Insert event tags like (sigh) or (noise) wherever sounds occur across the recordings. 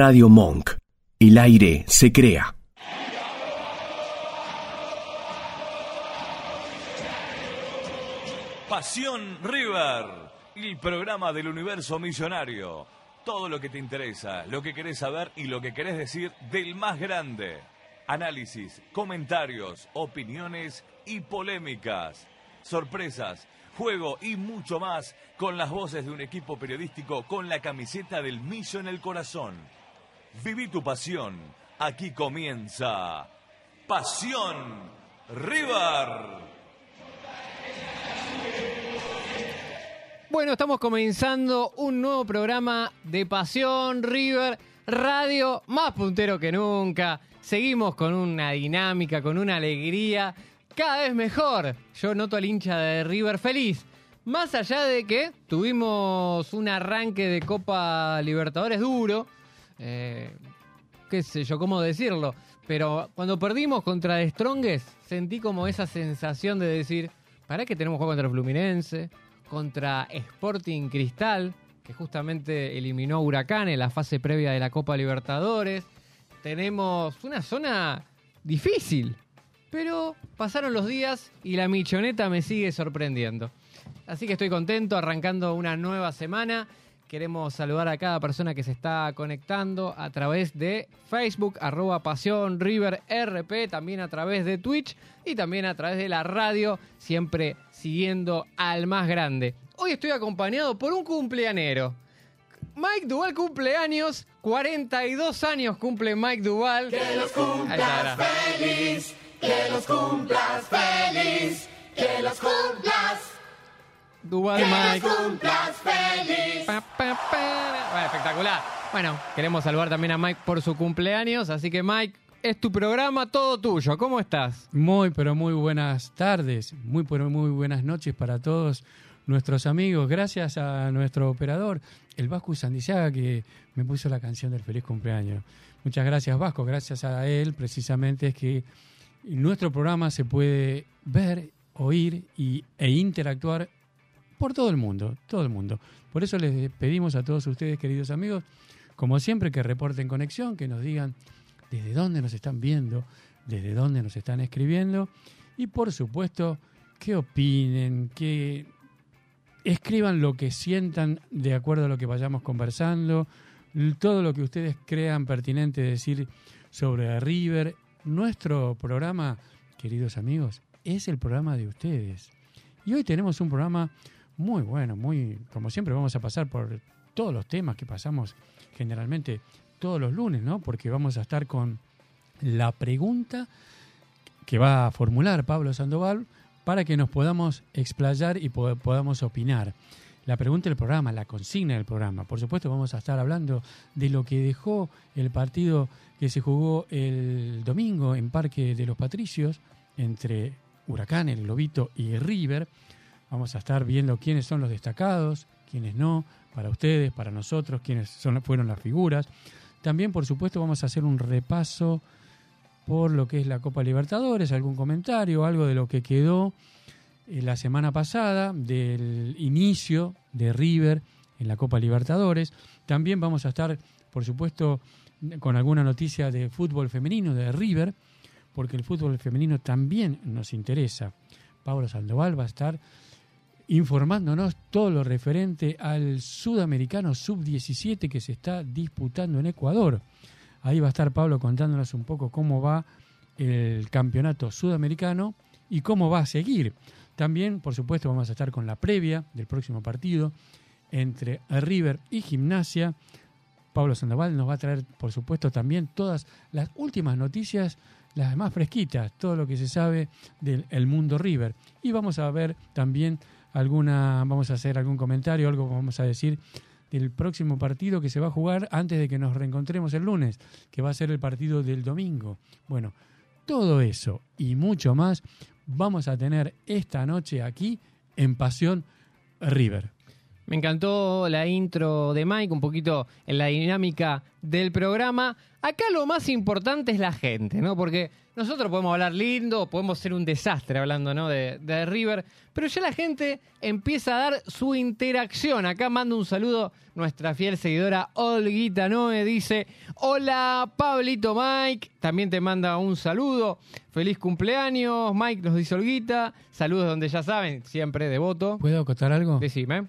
Radio Monk. El aire se crea. Pasión River, el programa del universo millonario. Todo lo que te interesa, lo que querés saber y lo que querés decir del más grande. Análisis, comentarios, opiniones y polémicas. Sorpresas, juego y mucho más con las voces de un equipo periodístico con la camiseta del millo en el corazón. Viví tu pasión. Aquí comienza Pasión River. Bueno, estamos comenzando un nuevo programa de Pasión River Radio, más puntero que nunca. Seguimos con una dinámica, con una alegría cada vez mejor. Yo noto al hincha de River feliz. Más allá de que tuvimos un arranque de Copa Libertadores duro, eh, qué sé yo, cómo decirlo, pero cuando perdimos contra The Strongest, sentí como esa sensación de decir, ¿para qué tenemos juego contra Fluminense? Contra Sporting Cristal, que justamente eliminó a Huracán en la fase previa de la Copa Libertadores. Tenemos una zona difícil, pero pasaron los días y la michoneta me sigue sorprendiendo. Así que estoy contento, arrancando una nueva semana. Queremos saludar a cada persona que se está conectando a través de Facebook, arroba Pasión River RP, también a través de Twitch y también a través de la radio, siempre siguiendo al más grande. Hoy estoy acompañado por un cumpleañero. Mike Duval cumpleaños, 42 años cumple Mike Duval. Que los cumplas feliz, que los cumplas feliz, que los cumplas. Que Mike. cumplas feliz. Pa, pa, pa. Bueno, espectacular. Bueno, queremos saludar también a Mike por su cumpleaños, así que Mike, es tu programa, todo tuyo. ¿Cómo estás? Muy, pero muy buenas tardes, muy, pero muy buenas noches para todos nuestros amigos. Gracias a nuestro operador, el Vasco Sandizaga, que me puso la canción del feliz cumpleaños. Muchas gracias, Vasco. Gracias a él, precisamente, es que nuestro programa se puede ver, oír y, e interactuar por todo el mundo, todo el mundo. Por eso les pedimos a todos ustedes, queridos amigos, como siempre, que reporten conexión, que nos digan desde dónde nos están viendo, desde dónde nos están escribiendo y por supuesto que opinen, que escriban lo que sientan de acuerdo a lo que vayamos conversando, todo lo que ustedes crean pertinente decir sobre River. Nuestro programa, queridos amigos, es el programa de ustedes. Y hoy tenemos un programa muy bueno, muy, como siempre vamos a pasar por todos los temas que pasamos generalmente todos los lunes, ¿no? Porque vamos a estar con la pregunta que va a formular Pablo Sandoval para que nos podamos explayar y po- podamos opinar. La pregunta del programa, la consigna del programa. Por supuesto, vamos a estar hablando de lo que dejó el partido que se jugó el domingo en Parque de los Patricios entre Huracán, el Lobito y River. Vamos a estar viendo quiénes son los destacados, quiénes no, para ustedes, para nosotros, quiénes fueron las figuras. También, por supuesto, vamos a hacer un repaso por lo que es la Copa Libertadores, algún comentario, algo de lo que quedó eh, la semana pasada del inicio de River en la Copa Libertadores. También vamos a estar, por supuesto, con alguna noticia de fútbol femenino de River, porque el fútbol femenino también nos interesa. Pablo Sandoval va a estar informándonos todo lo referente al sudamericano sub-17 que se está disputando en Ecuador. Ahí va a estar Pablo contándonos un poco cómo va el campeonato sudamericano y cómo va a seguir. También, por supuesto, vamos a estar con la previa del próximo partido entre River y Gimnasia. Pablo Sandoval nos va a traer, por supuesto, también todas las últimas noticias, las más fresquitas, todo lo que se sabe del el mundo River. Y vamos a ver también alguna, vamos a hacer algún comentario, algo vamos a decir del próximo partido que se va a jugar antes de que nos reencontremos el lunes, que va a ser el partido del domingo. Bueno, todo eso y mucho más vamos a tener esta noche aquí en Pasión River. Me encantó la intro de Mike, un poquito en la dinámica del programa. Acá lo más importante es la gente, ¿no? Porque nosotros podemos hablar lindo, podemos ser un desastre hablando, ¿no? De, de River, pero ya la gente empieza a dar su interacción. Acá mando un saludo nuestra fiel seguidora Olguita Noe, dice, hola Pablito Mike, también te manda un saludo, feliz cumpleaños, Mike nos dice Olguita, saludos donde ya saben, siempre devoto. ¿Puedo acotar algo? Decime.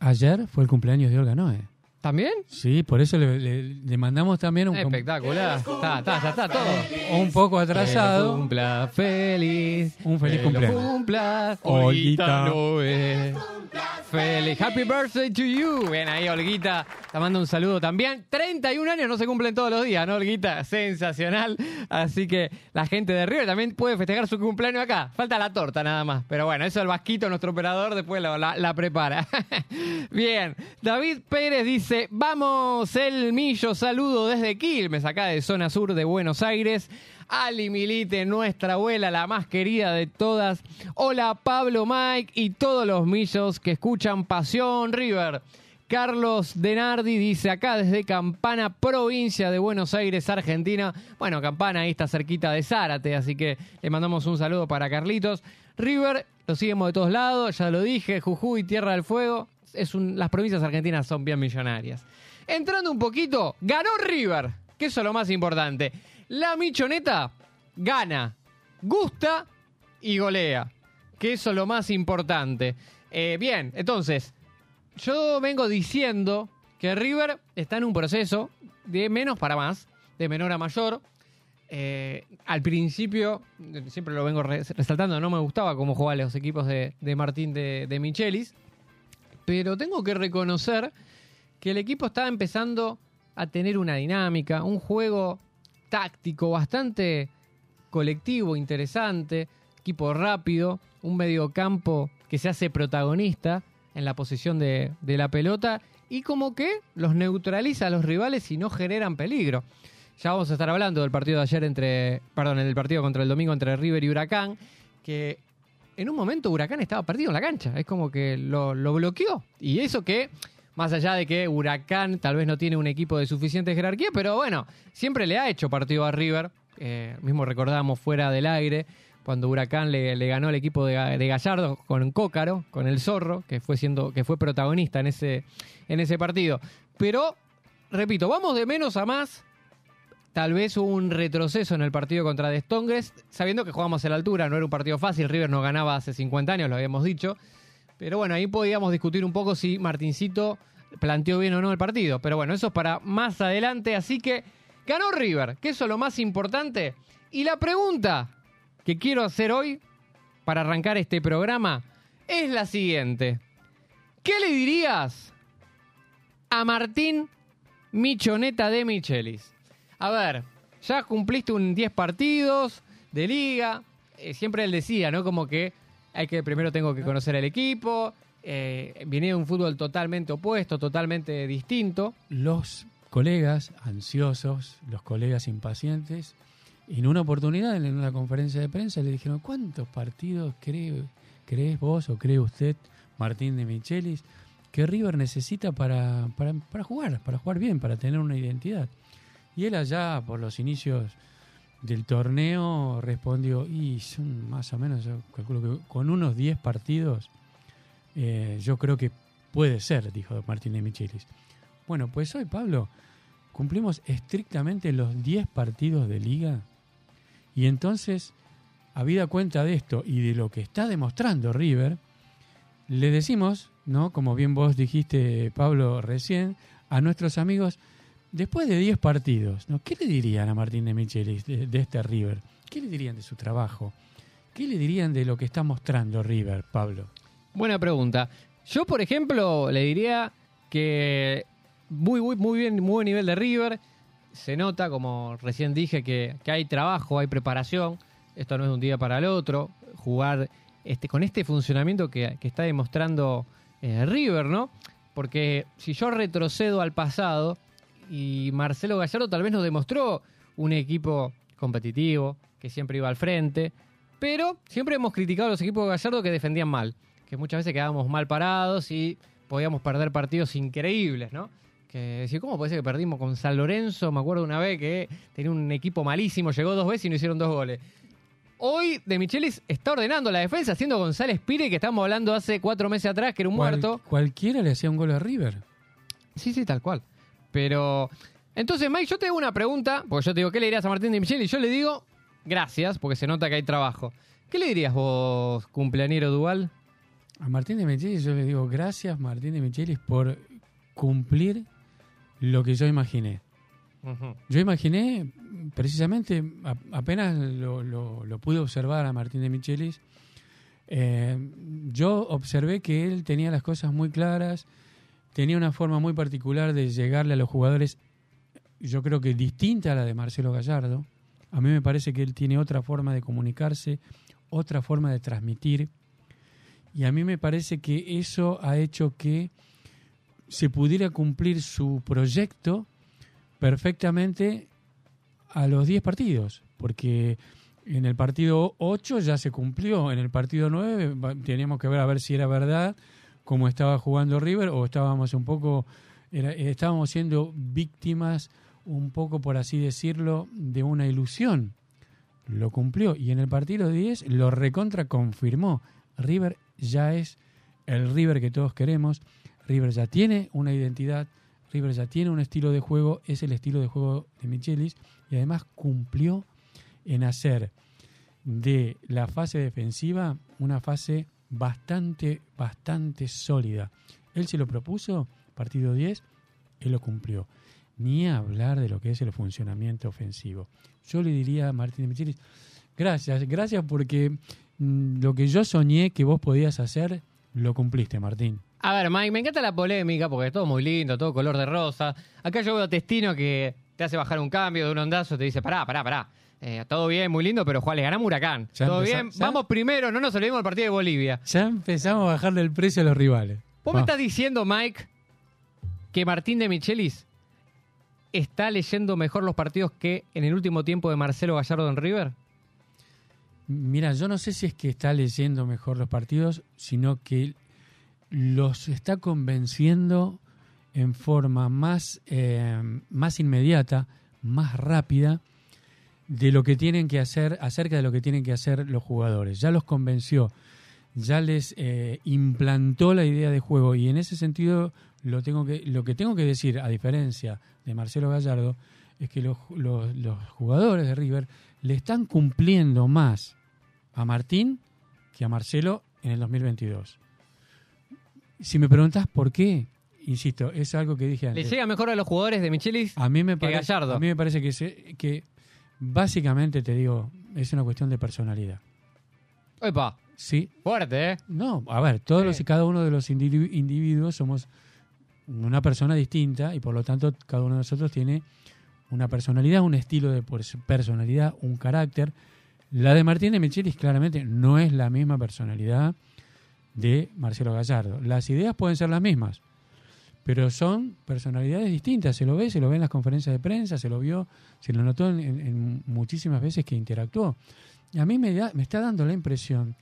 Ayer fue el cumpleaños de Olga Noe. ¿También? Sí, por eso le, le- le mandamos también un, Espectacular. Está, está, ya está todo. un poco Que atrasado. lo cumpla feliz. Un feliz Que cumpleaños. cumpla Olguita. Olguita Noé. Feliz. Happy birthday to you. Bien ahí, Olguita. Te mando un saludo también. 31 años no se cumplen todos los días, ¿no, Olguita? (laughs) Sensacional. Así que la gente de River también puede festejar su cumpleaños acá. Falta la torta nada más. Pero bueno, eso el Vasquito, nuestro operador, después la, la- la prepara. (laughs) Bien. David Pérez dice: Vamos, el Millo, saludo desde Quilmes, acá de zona sur de Buenos Aires. Ali Milite, nuestra abuela, la más querida de todas. Hola Pablo Mike y todos los millos que escuchan Pasión River. Carlos Denardi dice acá desde Campana, provincia de Buenos Aires, Argentina. Bueno, Campana ahí está cerquita de Zárate, así que le mandamos un saludo para Carlitos. River, lo seguimos de todos lados, ya lo dije, Jujuy, Tierra del Fuego. Es un- las provincias argentinas son bien millonarias. Entrando un poquito, ganó River, que eso es lo más importante. La Michoneta gana, gusta y golea, que eso es lo más importante. Eh, bien, entonces, yo vengo diciendo que River está en un proceso de menos para más, de menor a mayor. Eh, al principio, siempre lo vengo re- resaltando, no me gustaba cómo jugaban los equipos de, de Martín de, de Michelis, pero tengo que reconocer que el equipo está empezando a tener una dinámica, un juego táctico bastante colectivo, interesante, equipo rápido, un mediocampo que se hace protagonista en la posesión de, de la pelota y como que los neutraliza a los rivales y no generan peligro. Ya vamos a estar hablando del partido de ayer entre, perdón, del partido contra el domingo entre River y Huracán, que en un momento Huracán estaba perdido en la cancha, es como que lo, lo bloqueó. Y eso que, más allá de que Huracán tal vez no tiene un equipo de suficiente jerarquía, pero bueno, siempre le ha hecho partido a River, eh, mismo recordamos fuera del aire, cuando Huracán le, ganó al equipo de, Ga- de Gallardo con Cócaro, con el Zorro, que fue siendo, que fue protagonista en ese, en ese partido. Pero, repito, vamos de menos a más. Tal vez hubo un retroceso en el partido contra De Strongest, sabiendo que jugamos a la altura, no era un partido fácil, River no ganaba hace 50 años, lo habíamos dicho. Pero bueno, ahí podíamos discutir un poco si Martincito planteó bien o no el partido. Pero bueno, eso es para más adelante. Así que ganó River, que eso es lo más importante. Y la pregunta que quiero hacer hoy, para arrancar este programa, es la siguiente. ¿Qué le dirías a Martín Michoneta de Michelis? A ver, ya cumpliste un 10 partidos de liga. eh, siempre él decía, ¿no? Como que hay que primero tengo que conocer al equipo. Eh, viene de un fútbol totalmente opuesto, totalmente distinto. Los colegas ansiosos, los colegas impacientes, en una oportunidad, en una conferencia de prensa, le dijeron, ¿cuántos partidos cree, crees vos o cree usted, Martín de Michelis, que River necesita para, para, para jugar, para jugar bien, para tener una identidad? Y él allá, por los inicios del torneo, respondió, y son más o menos, yo calculo que con unos 10 partidos, eh, yo creo que puede ser, dijo Martín de Michelis. Bueno, pues hoy, Pablo, cumplimos estrictamente los 10 partidos de liga. Y entonces, habida cuenta de esto y de lo que está demostrando River, le decimos, ¿no? Como bien vos dijiste, Pablo, recién, a nuestros amigos, después de 10 partidos, ¿no? ¿Qué le dirían a Martín de Michelis de, este River? ¿Qué le dirían de su trabajo? ¿Qué le dirían de lo que está mostrando River, Pablo? Buena pregunta. Yo, por ejemplo, le diría que muy, muy, muy bien, muy buen nivel de River. Se nota, como recién dije, que, hay trabajo, hay preparación. Esto no es de un día para el otro. Jugar este, con este funcionamiento que, que está demostrando eh, River, ¿no? Porque si yo retrocedo al pasado y Marcelo Gallardo tal vez nos demostró un equipo competitivo, que siempre iba al frente, pero siempre hemos criticado a los equipos de Gallardo que defendían mal, que muchas veces quedábamos mal parados y podíamos perder partidos increíbles, ¿no? Que decía, ¿cómo puede ser que perdimos con San Lorenzo? Me acuerdo una vez que tenía un equipo malísimo, llegó dos veces y no hicieron dos goles. Hoy De Michelis está ordenando la defensa, haciendo González Pire, que estamos hablando hace cuatro meses atrás, que era un Cual- muerto. Cualquiera le hacía un gol a River. Sí, sí, tal cual. Pero, entonces, Mike, yo te hago una pregunta, porque yo te digo, ¿qué le dirías a Martín de Michelis? Yo le digo, gracias, porque se nota que hay trabajo. ¿Qué le dirías vos, cumpleañero Dual? A Martín de Michelis yo le digo gracias, Martín de Michelis, por cumplir lo que yo imaginé. Yo imaginé, precisamente, a- apenas lo, lo- lo pude observar a Martín de Michelis, eh, yo observé que él tenía las cosas muy claras, tenía una forma muy particular de llegarle a los jugadores, yo creo que distinta a la de Marcelo Gallardo. A mí me parece que él tiene otra forma de comunicarse, otra forma de transmitir, y a mí me parece que eso ha hecho que se pudiera cumplir su proyecto perfectamente a los 10 partidos, porque en el partido 8 ya se cumplió, en el partido 9 va- teníamos que ver a ver si era verdad cómo estaba jugando River o estábamos un poco estábamos siendo víctimas un poco por así decirlo de una ilusión. Lo cumplió y en el partido 10 lo recontra confirmó. River ya es el River que todos queremos. River ya tiene una identidad, River ya tiene un estilo de juego, es el estilo de juego de Michelis y además cumplió en hacer de la fase defensiva una fase bastante, bastante sólida. Él se lo propuso, partido 10, él lo cumplió. Ni hablar de lo que es el funcionamiento ofensivo. Yo le diría a Martín de Michelis, gracias, gracias porque mm, lo que yo soñé que vos podías hacer, lo cumpliste, Martín. A ver, Mike, me encanta la polémica porque es todo muy lindo, todo color de rosa. Acá yo veo a Testino que te hace bajar un cambio de un ondazo, te dice, pará, pará, pará. Eh, todo bien, muy lindo, pero Juan le ganamos Huracán. Ya todo empezó- bien, ya- vamos primero, no nos olvidemos del partido de Bolivia. Ya empezamos a bajarle el precio a los rivales. ¿Vos me estás diciendo, Mike, que Martín de Michelis está leyendo mejor los partidos que en el último tiempo de Marcelo Gallardo en River? Mira, yo no sé si es que está leyendo mejor los partidos, sino que los está convenciendo en forma más, eh, más inmediata, más rápida, de lo que tienen que hacer, acerca de lo que tienen que hacer los jugadores. Ya los convenció, ya les eh, implantó la idea de juego y en ese sentido lo, tengo que, lo que tengo que decir, a diferencia de Marcelo Gallardo, es que los, los- los jugadores de River le están cumpliendo más a Martín que a Marcelo en el 2022. Si me preguntas por qué, insisto, es algo que dije ¿Le antes. llega mejor a los jugadores de Michelis? A mí me que parece, Gallardo. a mí me parece que, se- que básicamente te digo, es una cuestión de personalidad. Epa, Sí, fuerte, ¿eh? no, a ver, todos Sí. los y cada uno de los individu- individuos somos una persona distinta y por lo tanto cada uno de nosotros tiene una personalidad, un estilo de pers- personalidad, un carácter. La de Martín de Michelis claramente no es la misma personalidad de Marcelo Gallardo. Las ideas pueden ser las mismas, pero son personalidades distintas. Se lo ve, se lo ve en las conferencias de prensa, se lo vio, se lo notó en, en- muchísimas veces que interactuó. Y a mí me, da- me está dando la impresión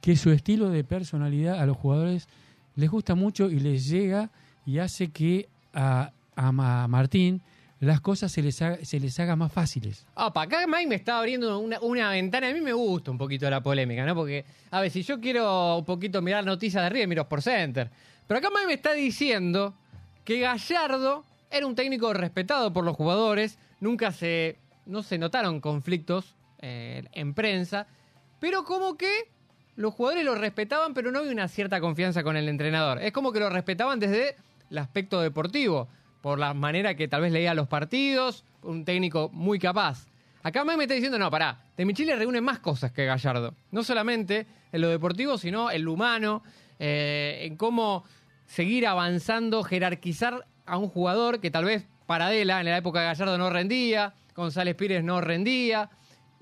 que su estilo de personalidad a los jugadores les gusta mucho y les llega y hace que a, a Ma- Martín las cosas se les haga, se les haga más fáciles. Ah, para acá Mike me está abriendo una, una ventana. A mí me gusta un poquito la polémica, ¿no? Porque, a ver, si yo quiero un poquito mirar noticias de River, miro por Center. Pero acá Mike me está diciendo que Gallardo era un técnico respetado por los jugadores. Nunca se. No se notaron conflictos eh, en prensa. Pero como que los jugadores lo respetaban, pero no había una cierta confianza con el entrenador. Es como que lo respetaban desde el aspecto deportivo, por la manera que tal vez leía los partidos, un técnico muy capaz. Acá me está diciendo, no, pará, de reúne más cosas que Gallardo. No solamente en lo deportivo, sino en lo humano, eh, en cómo seguir avanzando, jerarquizar a un jugador que tal vez Paradela en la época de Gallardo no rendía, González Pires no rendía,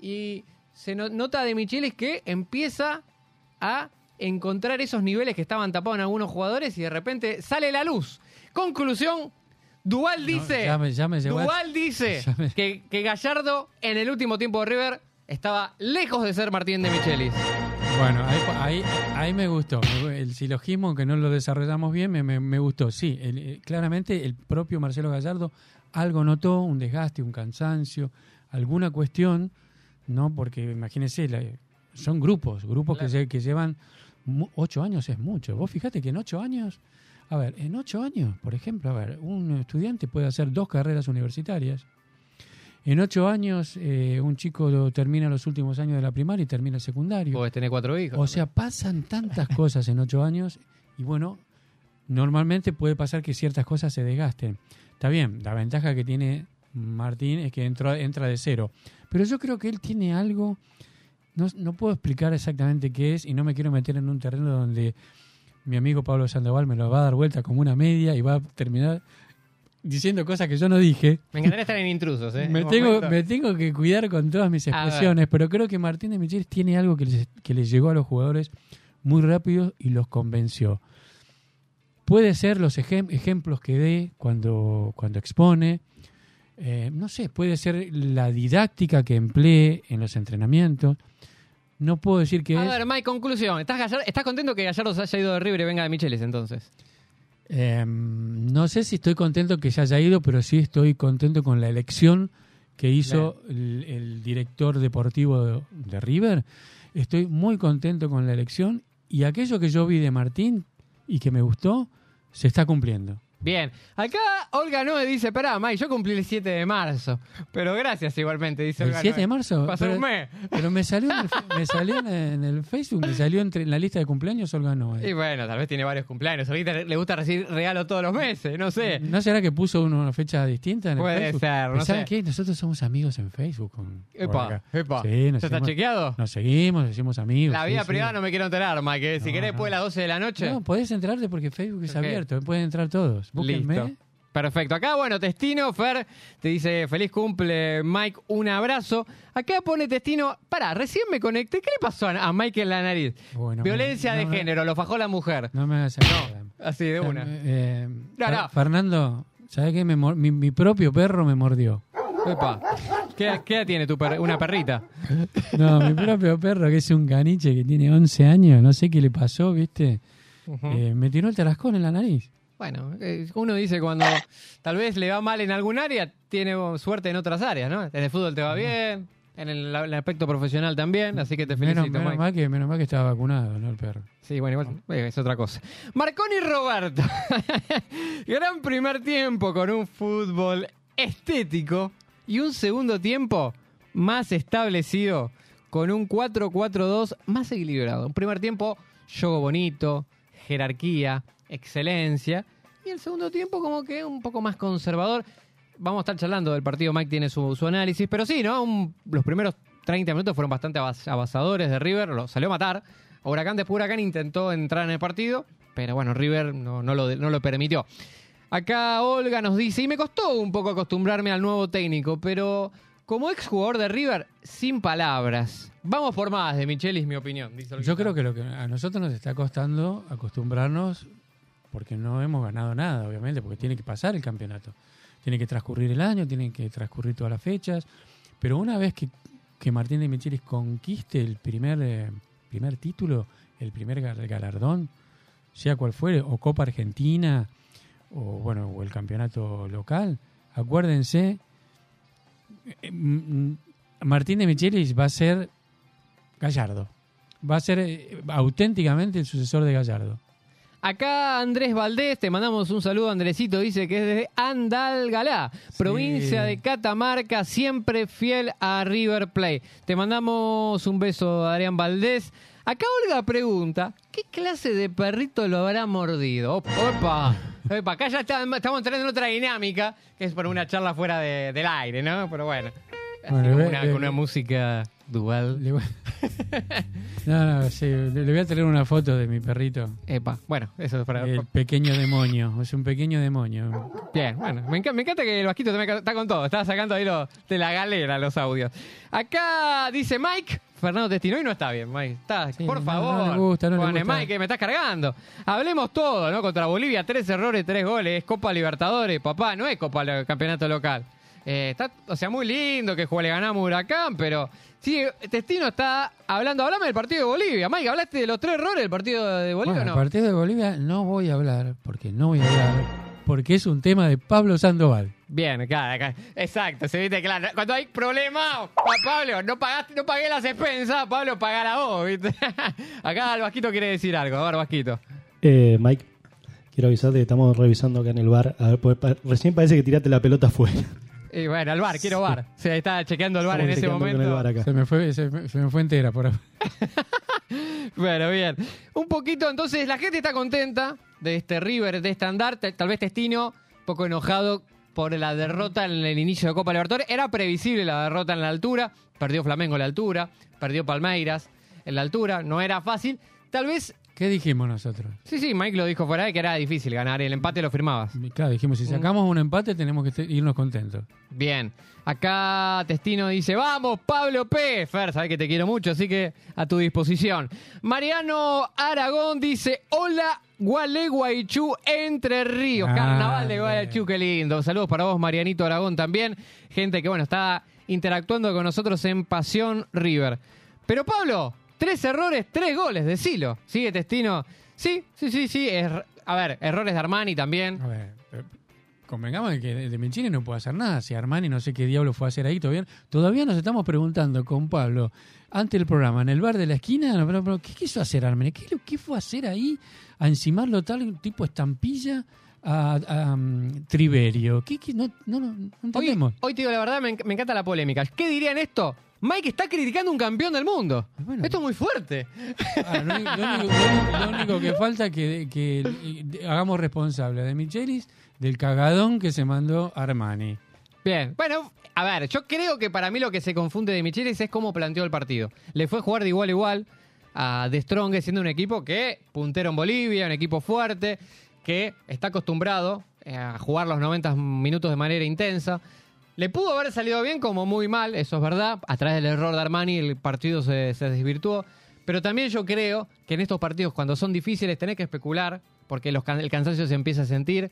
y se no- nota de Michelis que empieza a encontrar esos niveles que estaban tapados en algunos jugadores y de repente sale la luz. Conclusión, Dual dice, ya me- ya me llegó el- Dual dice (laughs) ya me- que, que Gallardo en el último tiempo de River estaba lejos de ser Martín de Michelis. Bueno, ahí, ahí, ahí me gustó. El silogismo, que no lo desarrollamos bien, me, me- me gustó. Sí, el- eh, claramente el propio Marcelo Gallardo algo notó, un desgaste, un cansancio, alguna cuestión, ¿no? Porque imagínense, la- son grupos, grupos que, lle- que llevan mu- ocho años es mucho. Vos fíjate que en ocho años, a ver, en ocho años, por ejemplo, a ver, un estudiante puede hacer dos carreras universitarias. En ocho años, eh, un chico lo- termina los últimos años de la primaria y termina el secundario. Podés tener cuatro hijos. O sea, pasan tantas cosas en ocho años y bueno, normalmente puede pasar que ciertas cosas se desgasten. Está bien, la ventaja que tiene Martín es que entra, entra de cero. Pero yo creo que él tiene algo, no, no puedo explicar exactamente qué es y no me quiero meter en un terreno donde mi amigo Pablo Sandoval me lo va a dar vuelta como una media y va a terminar diciendo cosas que yo no dije. Me encantaría estar en intrusos, ¿eh? (laughs) Me tengo, momento. me tengo que cuidar con todas mis expresiones, pero creo que Martín de Michelis tiene algo que les, que les llegó a los jugadores muy rápido y los convenció. Puede ser los ejem- ejemplos que dé cuando, cuando expone, eh, no sé, puede ser la didáctica que emplee en los entrenamientos. No puedo decir que A es... ver, Mike, conclusión. ¿Estás, Gallar- ¿Estás contento que Gallardo se haya ido de River y venga de Michelis entonces? Eh, no sé si estoy contento que se haya ido, pero sí estoy contento con la elección que hizo el, el director deportivo de, de River. Estoy muy contento con la elección y aquello que yo vi de Martín y que me gustó, se está cumpliendo. Bien. Acá Olga Noe dice, pará, Mike, yo cumplí el 7 de marzo. Pero gracias igualmente, dice ¿El Olga 7 de marzo? Pasó Pero- un mes. Pero me salió en el, (laughs) me salió en el- Facebook, me salió entre, en la lista de cumpleaños Olga Noe. Y bueno, tal vez tiene varios cumpleaños. Ahorita le gusta recibir regalo todos los meses, no sé. ¿No será que puso una fecha distinta en el Puede Facebook? ser, no ¿Saben sé. qué? Nosotros somos amigos en Facebook. Con, Epa, epa. Sí, ¿Ya nos está chequeado? Nos seguimos, nos decimos amigos. La vida sí. privada no me quiero enterar, Mike. Si No, querés, no. después de las 12 de la noche. No, podés enterarte porque Facebook es abierto, pueden entrar todos. Búsquenme. Listo. Perfecto. Acá, bueno, Testino, Fer, te dice feliz cumple, Mike, un abrazo. Acá pone Testino, pará, recién me conecté. ¿Qué le pasó a a Mike en la nariz? Bueno, Violencia no, de no, género, lo fajó la mujer. No me hagas acordar. Así de una. Eh, No, Fer- no. Fernando, ¿sabes qué? Me mi, mi propio perro me mordió. Epa. ¿Qué, qué edad tiene tu per- una perrita? (laughs) No, mi propio perro, que es un caniche que tiene 11 años, no sé qué le pasó, ¿viste? Eh, me tiró el tarascón en la nariz. Bueno, eh, uno dice cuando tal vez le va mal en algún área, tiene suerte en otras áreas, ¿no? En el fútbol te va bien, en el, el aspecto profesional también, así que te felicito, Menos, menos Mike. mal que, menos mal que estaba vacunado, ¿no? El perro. Sí, bueno, igual eh, es otra cosa. Marconi Roberto. (laughs) Gran primer tiempo con un fútbol estético y un segundo tiempo más establecido con un 4-4-2 más equilibrado. Un primer tiempo, juego bonito, jerarquía, excelencia. Y el segundo tiempo como que un poco más conservador. Vamos a estar charlando del partido, Mike tiene su, su análisis, pero sí, ¿no? Los primeros 30 minutos fueron bastante avas- avasadores de River, lo salió a matar. Huracán después Huracán intentó entrar en el partido, pero bueno, River no, no lo, no lo permitió. Acá Olga nos dice, y me costó un poco acostumbrarme al nuevo técnico, pero como exjugador de River, sin palabras. Vamos por más de Michelis, mi opinión. Yo creo que lo que a nosotros nos está costando acostumbrarnos, porque no hemos ganado nada, obviamente, porque tiene que pasar el campeonato. Tiene que transcurrir el año, tienen que transcurrir todas las fechas. Pero una vez que, que Martín de Michelis conquiste el primer, eh, primer título, el primer gal- galardón, sea cual fuere, o Copa Argentina, o bueno, o el campeonato local, acuérdense, eh, mm, mm, Martín de Michelis va a ser Gallardo. Va a ser eh, auténticamente el sucesor de Gallardo. Acá Andrés Valdés, te mandamos un saludo, Andresito, dice que es desde Andalgalá, provincia de Catamarca, siempre fiel a River Play. Te mandamos un beso, Adrián Valdés. Acá Olga pregunta, ¿qué clase de perrito lo habrá mordido? Op- Opa, Opa, acá ya está- estamos entrando en otra dinámica, que es por una charla fuera de- del aire, ¿no? Pero bueno, así Bueno, como ve- una, ve- con una música dual. Le voy- (laughs) no, no, sí, le, voy a traer una foto de mi perrito. Epa, bueno, eso es para... El pequeño demonio. Es un pequeño demonio. Bien, bueno, me, enca- me encanta que el Vasquito también está con todo. Está sacando ahí lo- de la galera los audios. Acá dice Mike, Fernando Testino, y no está bien, Mike. Está, Sí, por no, favor. no le gusta, no le Pone, gusta. Mike, que me estás cargando. Hablemos todo, ¿no? Contra Bolivia, tres errores, tres goles. Copa Libertadores, papá, no es Copa Campeonato Local. Eh, está, o sea, muy lindo que juegue, le ganamos a Huracán, pero sí, Testino está hablando. Hablame del partido de Bolivia. Mike, ¿hablaste de los tres errores del partido de Bolivia Bueno, o no? el partido de Bolivia no voy a hablar, porque no voy a hablar, porque es un tema de Pablo Sandoval. Bien, acá, acá. Exacto, se viste claro. Cuando hay problema, pa- Pablo, no pagaste, no pagué las expensas, Pablo, pagala vos, ¿viste? (laughs) acá el Vasquito quiere decir algo. A ver, Vasquito. Eh, Mike, quiero avisarte que estamos revisando acá en el bar. A ver, porque pa- recién parece que tiraste la pelota afuera. Y bueno, al bar, quiero bar. Se está chequeando el bar en ese con momento. el bar acá. Se me fue, se me, se me fue entera por ahí. (laughs) Bueno, bien. Un poquito, entonces, la gente está contenta de este River, de este andar. Tal vez Testino, un poco enojado por la derrota en el inicio de Copa Libertadores. Era previsible la derrota en la altura. Perdió Flamengo en la altura. Perdió Palmeiras en la altura. No era fácil. Tal vez, ¿Qué dijimos nosotros? sí, sí, Mike lo dijo fuera de que era difícil ganar. El empate lo firmabas. Claro, dijimos, si sacamos un empate tenemos que irnos contentos. Bien. Acá Testino dice, vamos, Pablo P. Fer, sabes que te quiero mucho, así que a tu disposición. Mariano Aragón dice, hola, Gualeguaychú, Entre Ríos. Ah, Carnaval de. Gualeguaychú, qué lindo. Saludos para vos, Marianito Aragón también. Gente que, bueno, está interactuando con nosotros en Pasión River. Pero Pablo, tres errores, tres goles, decilo. ¿Sigue Testino? Sí, sí, sí, sí. er- a ver, errores de Armani también. A ver, eh, convengamos de que de, Menchini no puede hacer nada. Si Armani no sé qué diablo fue a hacer ahí todavía. Todavía nos estamos preguntando con Pablo, ante el programa, en el bar de la esquina, ¿qué quiso hacer Armani? ¿Qué, fue a hacer ahí? A encimarlo tal tipo estampilla a, a, um, Triverio. ¿Qué, qué? No, no, no, Hoy, hoy te digo la verdad, me encanta la polémica. ¿Qué dirían esto? Mike está criticando un campeón del mundo. Bueno. Esto es muy fuerte. Ah, lo, único, lo único- lo único que falta es que, que hagamos responsable de Michelis del cagadón que se mandó Armani. Bien, bueno, a ver, yo creo que para mí lo que se confunde de Michelis es cómo planteó el partido. Le fue jugar de igual a igual a The Strong, siendo un equipo que puntero en Bolivia, un equipo fuerte, que está acostumbrado eh, a jugar los 90 minutos de manera intensa. Le pudo haber salido bien como muy mal, eso es verdad. A través del error de Armani el partido se, se desvirtuó. Pero también yo creo que en estos partidos, cuando son difíciles, tenés que especular, porque los el cansancio se empieza a sentir.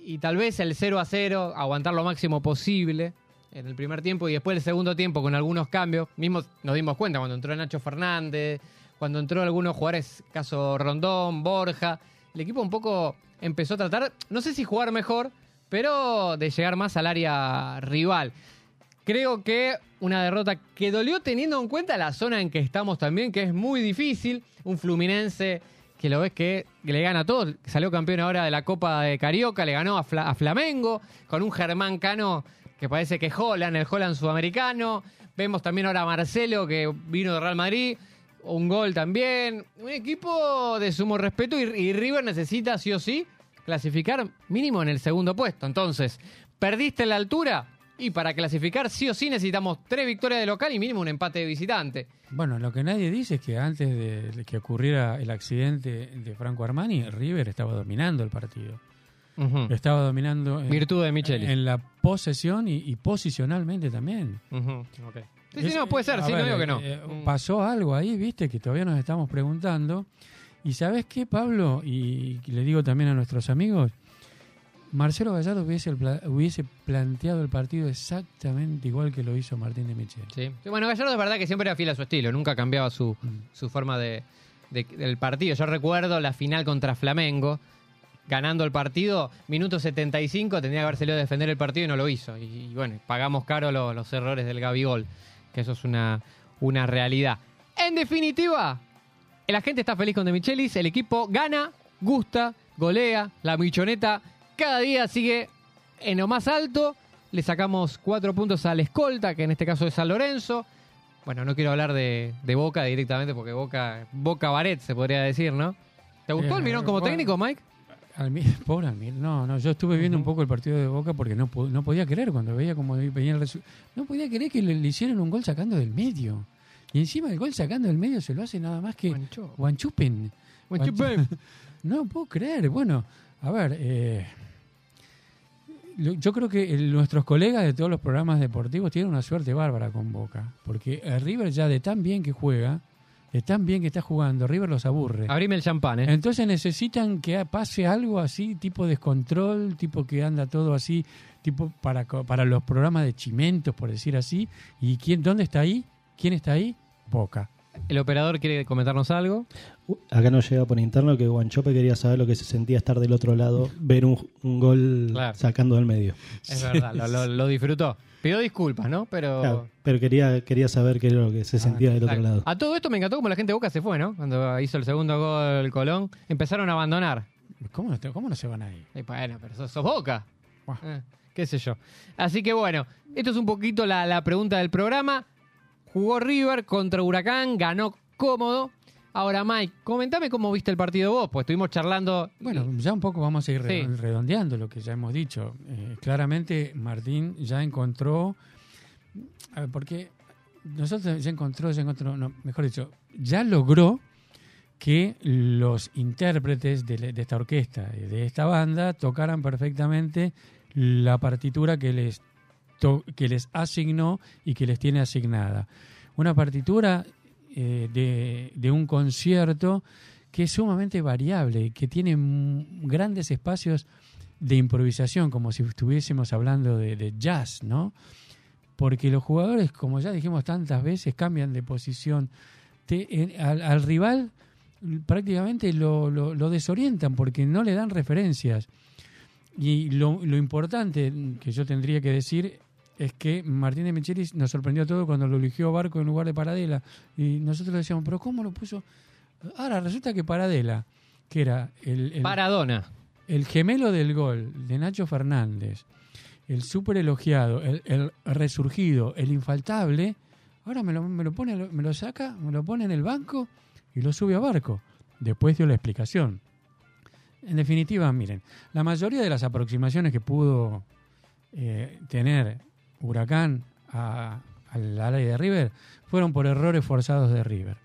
Y tal vez el 0 a 0, aguantar lo máximo posible en el primer tiempo y después el segundo tiempo con algunos cambios. Mismo nos dimos cuenta cuando entró Nacho Fernández, cuando entró algunos jugadores, caso Rondón, Borja. El equipo un poco empezó a tratar, no sé si jugar mejor, pero de llegar más al área rival. Creo que una derrota que dolió teniendo en cuenta la zona en que estamos también, que es muy difícil. Un Fluminense que lo ves que le gana a todos. Salió campeón ahora de la Copa de Carioca, le ganó a, Fla- a Flamengo, con un Germán Cano que parece que Holland, el Holland sudamericano. Vemos también ahora a Marcelo que vino de Real Madrid, un gol también. Un equipo de sumo respeto y River necesita sí o sí clasificar mínimo en el segundo puesto. Entonces, perdiste la altura y para clasificar sí o sí necesitamos tres victorias de local y mínimo un empate de visitante. Bueno, lo que nadie dice es que antes de, que ocurriera el accidente de Franco Armani, River estaba dominando el partido. Estaba dominando en, Virtud de Micheli. en la posesión y, y posicionalmente también. Sí, sí, Es- no, puede ser, sí, no digo que no. eh, pasó algo ahí, viste, que todavía nos estamos preguntando. Y sabes qué, Pablo, y le digo también a nuestros amigos, Marcelo Gallardo hubiese, hubiese planteado el partido exactamente igual que lo hizo Martín de Michel. Sí. Sí, Bueno, Gallardo es verdad que siempre afila su estilo, nunca cambiaba su, Mm. su forma de, de- del partido. Yo recuerdo la final contra Flamengo, ganando el partido, minuto 75, tendría que haber salido a defender el partido y no lo hizo. Y, y bueno, pagamos caro lo- los errores del Gabigol, que eso es una, una realidad. En definitiva, la gente está feliz con De Michelis, el equipo gana, gusta, golea, la michoneta cada día sigue en lo más alto. Le sacamos cuatro puntos al escolta, que en este caso es San Lorenzo. Bueno, no quiero hablar de, de Boca directamente porque Boca, Boca Baret se podría decir, ¿no? ¿Te gustó Eh, el Mirón como bueno. técnico, Mike? Almi- (laughs) pobre Almir, no, no, yo estuve viendo un poco el partido de Boca porque no, no podía creer cuando veía cómo venía el resu- No podía creer que le, le hicieron un gol sacando del medio. Y encima el gol sacando del medio se lo hace nada más que. Guanchupen. Guanchupen. No puedo creer. Bueno, a ver, eh, yo creo que el- nuestros colegas de todos los programas deportivos tienen una suerte bárbara con Boca. Porque el River ya de tan bien que juega, Están bien que está jugando, River los aburre. Abrime el champán, ¿eh? Entonces necesitan que pase algo así, tipo descontrol, tipo que anda todo así, tipo para, para los programas de chimentos, por decir así. ¿Y quién, dónde está ahí? ¿Quién está ahí? Boca. ¿El operador quiere comentarnos algo? Uh, Acá nos llega por interno que Guanchope quería saber lo que se sentía estar del otro lado, ver un, un gol Claro. sacando del medio. Es verdad, lo, lo- lo disfrutó. Pidió disculpas, ¿no? Pero... Claro, pero quería, quería saber qué era lo que se sentía del otro Claro. lado. A todo esto me encantó como la gente de Boca se fue, ¿no? Cuando hizo el segundo gol Colón, empezaron a abandonar. ¿Cómo no, te- cómo no se van ahí? Y bueno, pero sos, sos Boca. Eh, qué sé yo. Así que bueno, esto es un poquito la, la pregunta del programa. Jugó River contra Huracán, ganó cómodo. Ahora, Mike, comentame cómo viste el partido vos, pues estuvimos charlando. Bueno, ya un poco vamos a ir Sí. redondeando lo que ya hemos dicho. Eh, claramente Martín ya encontró, a ver, porque nosotros ya encontró, ya encontró, no, mejor dicho, ya logró que los intérpretes de, de esta orquesta, y de esta banda, tocaran perfectamente la partitura que les, que les asignó y que les tiene asignada. Una partitura eh, de, de un concierto que es sumamente variable, que tiene grandes espacios de improvisación, como si estuviésemos hablando de, jazz, ¿no? Porque los jugadores, como ya dijimos tantas veces, cambian de posición. Al rival prácticamente lo, lo- lo desorientan porque no le dan referencias. Y lo, lo importante que yo tendría que decir es que Martín de Michelis nos sorprendió a todos cuando lo eligió Barco en lugar de Paradela. Y nosotros decíamos, pero ¿cómo lo puso? Ahora resulta que Paradela, que era el, el, Paradona. el gemelo del gol de Nacho Fernández, el súper elogiado, el, el resurgido, el infaltable, ahora me lo, me lo pone, me lo saca, me lo pone en el banco y lo sube a barco. Después dio la explicación. En definitiva, miren, la mayoría de las aproximaciones que pudo eh, tener Huracán a- al área de River fueron por errores forzados de River.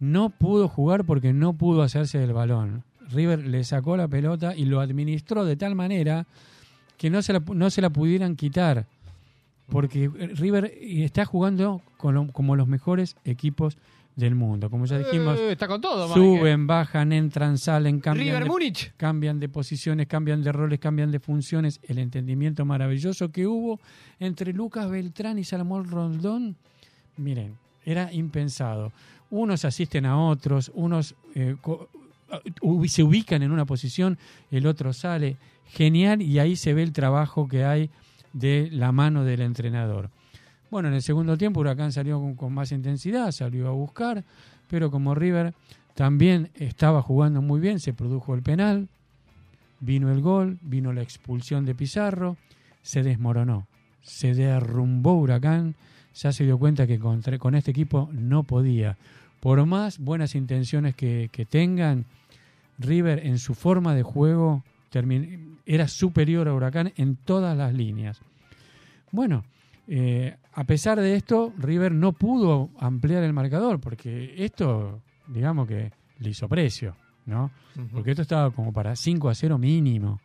No pudo jugar porque no pudo hacerse del balón. River le sacó la pelota y lo administró de tal manera que no se la, no se la pudieran quitar. Porque River está jugando con como los mejores equipos del mundo. Como ya dijimos, Eh, está con todo, Mike. suben, bajan, entran, salen, cambian de, cambian de posiciones, cambian de roles, cambian de funciones. El entendimiento maravilloso que hubo entre Lucas Beltrán y Salomón Rondón, miren, era impensado. Unos asisten a otros, unos eh, ubi- se ubican en una posición, el otro sale. Genial, y ahí se ve el trabajo que hay de la mano del entrenador. Bueno, en el segundo tiempo Huracán salió con, más intensidad, salió a buscar, pero como River también estaba jugando muy bien, se produjo el penal, vino el gol, vino la expulsión de Pizarro, se desmoronó, se derrumbó Huracán, ya se dio cuenta que con este equipo no podía. Por más buenas intenciones que, tengan, River en su forma de juego era superior a Huracán en todas las líneas. Bueno, eh, a pesar de esto, River no pudo ampliar el marcador, porque esto, digamos que le hizo precio, ¿no? Porque esto estaba como para 5 a 0 mínimo,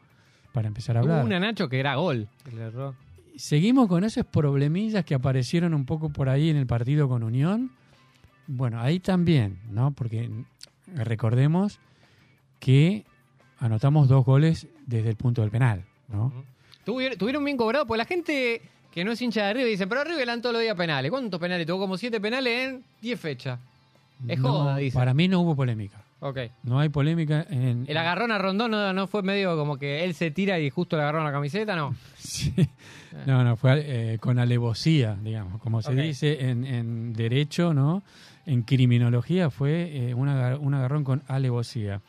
para empezar a Hubo hablar. una Nacho que era gol. El error. Seguimos con esos problemillas que aparecieron un poco por ahí en el partido con Unión. Bueno, ahí también, ¿no? Porque recordemos que anotamos dos goles desde el punto del penal, ¿no? Tuvieron, tuvieron bien cobrado, pues la gente que no es hincha de River dice, pero River le dan todos los días penales. ¿Cuántos penales? Tuvo como siete penales en 10 fechas. Es No, joda, dice. Para mí no hubo polémica. Ok. No hay polémica en... El agarrón a Rondón no, no fue medio como que él se tira y justo le agarró la camiseta, ¿no? (laughs) Sí. No, no, fue eh, con alevosía, digamos, como se dice en, en derecho, ¿no? En criminología fue eh, un, agar- un agarrón con alevosía.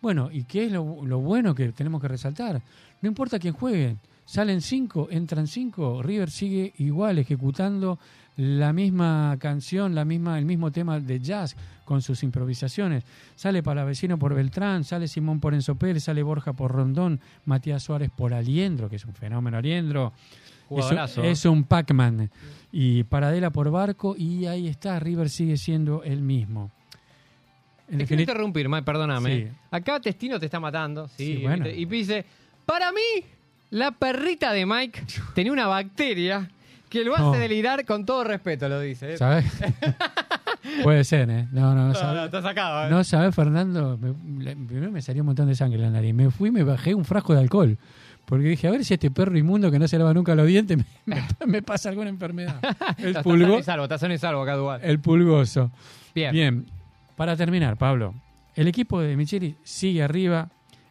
Bueno, ¿y qué es lo, lo bueno que tenemos que resaltar? No importa quién juegue, salen cinco, entran cinco, River sigue igual ejecutando la misma canción, la misma, el mismo tema de jazz con sus improvisaciones. Sale Palavecino por Beltrán, sale Simón por Enzo Pérez, sale Borja por Rondón, Matías Suárez por Aliendro, que es un fenómeno Aliendro. Es un, Jugadorazo. es un Pac-Man. Y Paradela por Barco, y ahí está, River sigue siendo el mismo. En quiero interrumpir, perdóname. Sí. Acá Testino te está matando. Sí, Sí, bueno. Y dice, para mí, la perrita de Mike tenía una bacteria que lo hace No. delirar con todo respeto, lo dice. ¿eh? ¿Sabes? (laughs) Puede ser, ¿eh? No, no, no. No, sabe- no, está sacado, ¿eh? No sabes, Fernando, me- primero me salió un montón de sangre en la nariz. Me fui y me bajé un frasco de alcohol. Porque dije, a ver si este perro inmundo que no se lava nunca los dientes me, (laughs) me- me pasa alguna enfermedad. (laughs) El, Está pulgo- sano y salvo, y salvo acá, el pulgoso. Bien. Bien, para terminar, Pablo, el equipo de Micheli sigue arriba,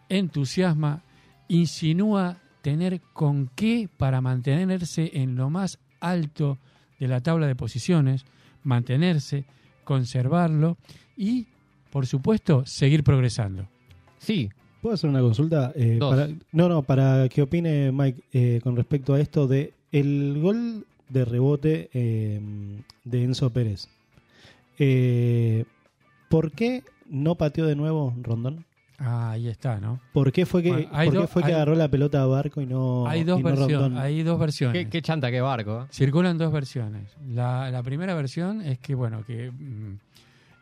entusiasma, insinúa tener con qué para mantenerse en lo más alto de la tabla de posiciones, mantenerse, conservarlo y, por supuesto, seguir progresando. Sí, ¿Puedo hacer una consulta? Eh, Dos. para- no, no, para que opine Mike eh, con respecto a esto de el gol de rebote eh, de Enzo Pérez. Eh, ¿Por qué no pateó de nuevo Rondón? Ah, ahí está, ¿no? ¿Por qué fue que, Bueno, por qué dos- fue que hay- agarró la pelota a Barco y no, hay, dos y no versiones, hay dos versiones. qué, qué chanta, qué barco. ¿eh? Circulan dos versiones. La, la primera versión es que, bueno, que mm,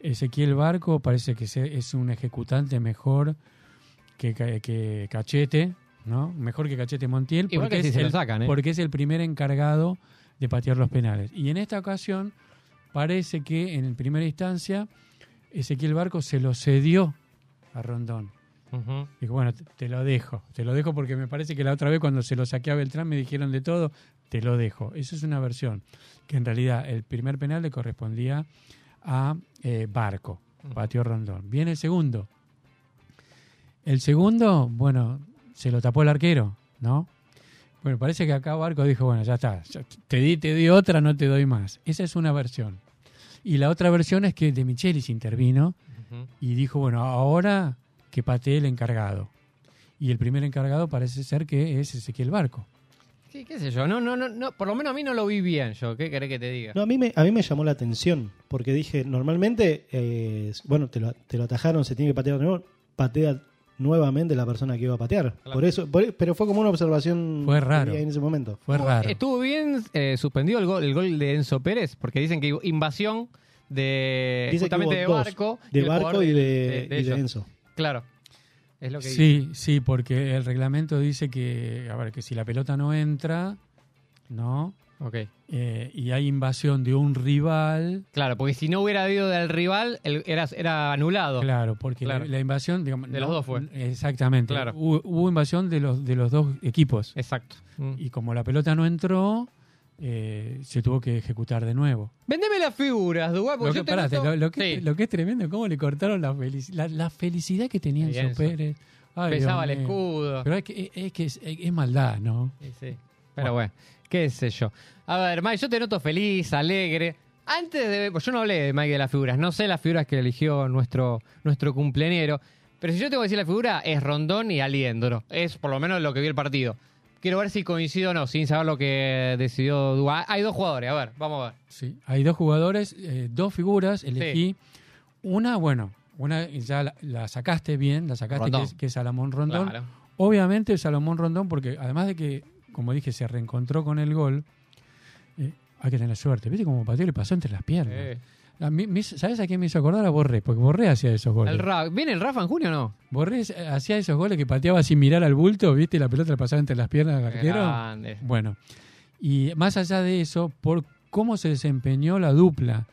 Ezequiel Barco parece que se- es un ejecutante mejor que, que Cachete, ¿no? Mejor que Cachete Montiel. Igual que si es se lo el- sacan, ¿eh? Porque es el primer encargado de patear los penales. Y en esta ocasión parece que en primera instancia Ezequiel Barco se lo cedió a Rondón. Dijo, bueno, te, lo dejo. Te lo dejo porque me parece que la otra vez cuando se lo saqué a Beltrán me dijeron de todo, te lo dejo. Eso es una versión. Que en realidad el primer penal le correspondía a eh, Barco. Pateó Rondón. Viene el segundo. El segundo, bueno, se lo tapó el arquero, ¿no? Bueno, parece que acá Barco dijo, bueno, ya está. te di, te di otra, no te doy más. Esa es una versión. Y la otra versión es que De Michelis intervino Y dijo, bueno, ahora que patee el encargado. Y el primer encargado parece ser que es Ezequiel Barco. Sí, qué sé yo. No, no, no, no, por lo menos a mí no lo vi bien yo. ¿Qué querés que te diga? No, a mí, me, a mí me llamó la atención, porque dije, normalmente, eh, bueno, te lo, te lo atajaron, se tiene que patear de nuevo, patea nuevamente la persona que iba a patear. Por eso, por- pero fue como una observación Fue que raro. en ese momento. Fue raro. Estuvo bien eh, suspendido el gol, el gol de Enzo Pérez, porque dicen que invasión de Dice justamente de Barco. y de Barco y de, de y de ellos. Enzo. Claro. Es lo que dice. Sí, sí, porque el reglamento dice que, a ver, que si la pelota no entra, ¿no? Ok. Eh, y hay invasión de un rival, Claro, porque si no hubiera habido del rival, el- era, era anulado. claro, porque Claro. La, la invasión, digamos, De no- los dos fue. Exactamente. Claro. Hubo, hubo invasión de los, de los dos equipos. Exacto. Mm. Y como la pelota no entró, eh, se tuvo que ejecutar de nuevo. Vendeme las figuras, Dubái, porque Lo que, yo te parate, lo, lo que, Sí. lo que es tremendo es cómo le cortaron la, felici- la, la felicidad que tenía Enzo. Pérez. Ay, Pesaba Dios el mío. escudo. Pero es que es, que es, es maldad, ¿no? Sí, sí. Pero bueno, qué sé yo. A ver, Mike, yo te noto feliz, alegre. Antes de... pues yo no hablé de Mike de las figuras. No sé las figuras que eligió nuestro, nuestro cumpleañero. Pero si yo tengo que decir la figura, es Rondón y Aliendro. Es por lo menos lo que vi el partido. Quiero ver si coincido o no, sin saber lo que decidió Dua. Hay dos jugadores, a ver, vamos a ver. Sí. Hay dos jugadores, eh, dos figuras. Elegí una, bueno, una ya la, la sacaste bien, la sacaste que es, que es Salomón Rondón. Claro. Obviamente Salomón Rondón, porque además de que, como dije, se reencontró con el gol, eh, hay que tener suerte. ¿Viste cómo pateó? Le pasó entre las piernas. Eh, A mí- me ¿Sabes a quién me hizo acordar? A Borré, porque Borré hacía esos goles. el Ra- ¿Viene el Rafa en junio o no? Borré eh, hacía esos goles que pateaba sin mirar al bulto, ¿viste? La pelota le pasaba entre las piernas al arquero. Grande. Bueno, y más allá de eso, por cómo se desempeñó la dupla,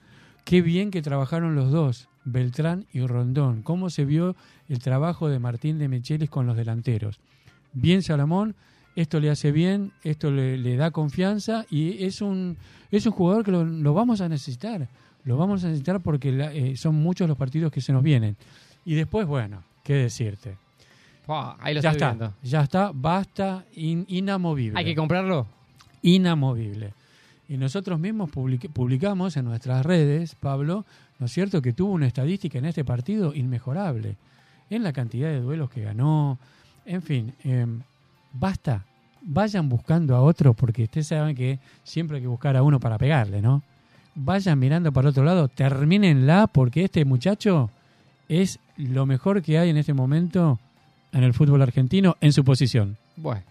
qué bien que trabajaron los dos, Beltrán y Rondón, cómo se vio el trabajo de Martín de Mechelis con los delanteros. Bien Salomón, esto le hace bien, esto le, le da confianza y es un, es un jugador que lo, lo vamos a necesitar, lo vamos a necesitar porque la- eh, son muchos los partidos que se nos vienen. Y después, bueno, qué decirte. Ahí lo Ya está, viendo. ya está, basta, in- inamovible ¿Hay que comprarlo? inamovible. Y nosotros mismos public- publicamos en nuestras redes, Pablo, ¿no es cierto?, que tuvo una estadística en este partido inmejorable, en la cantidad de duelos que ganó, en fin, em, basta, vayan buscando a otro, porque ustedes saben que siempre hay que buscar a uno para pegarle, ¿no? Vayan mirando para otro lado, termínenla, porque este muchacho es lo mejor que hay en este momento en el fútbol argentino en su posición. Bueno,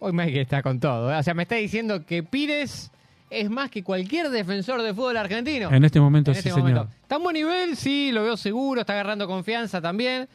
hoy Mike está con todo. ¿eh? O sea, me está diciendo que Pires es más que cualquier defensor de fútbol argentino. En este momento, En sí, este señor. momento. Está en buen nivel, sí, lo veo seguro, está agarrando confianza también.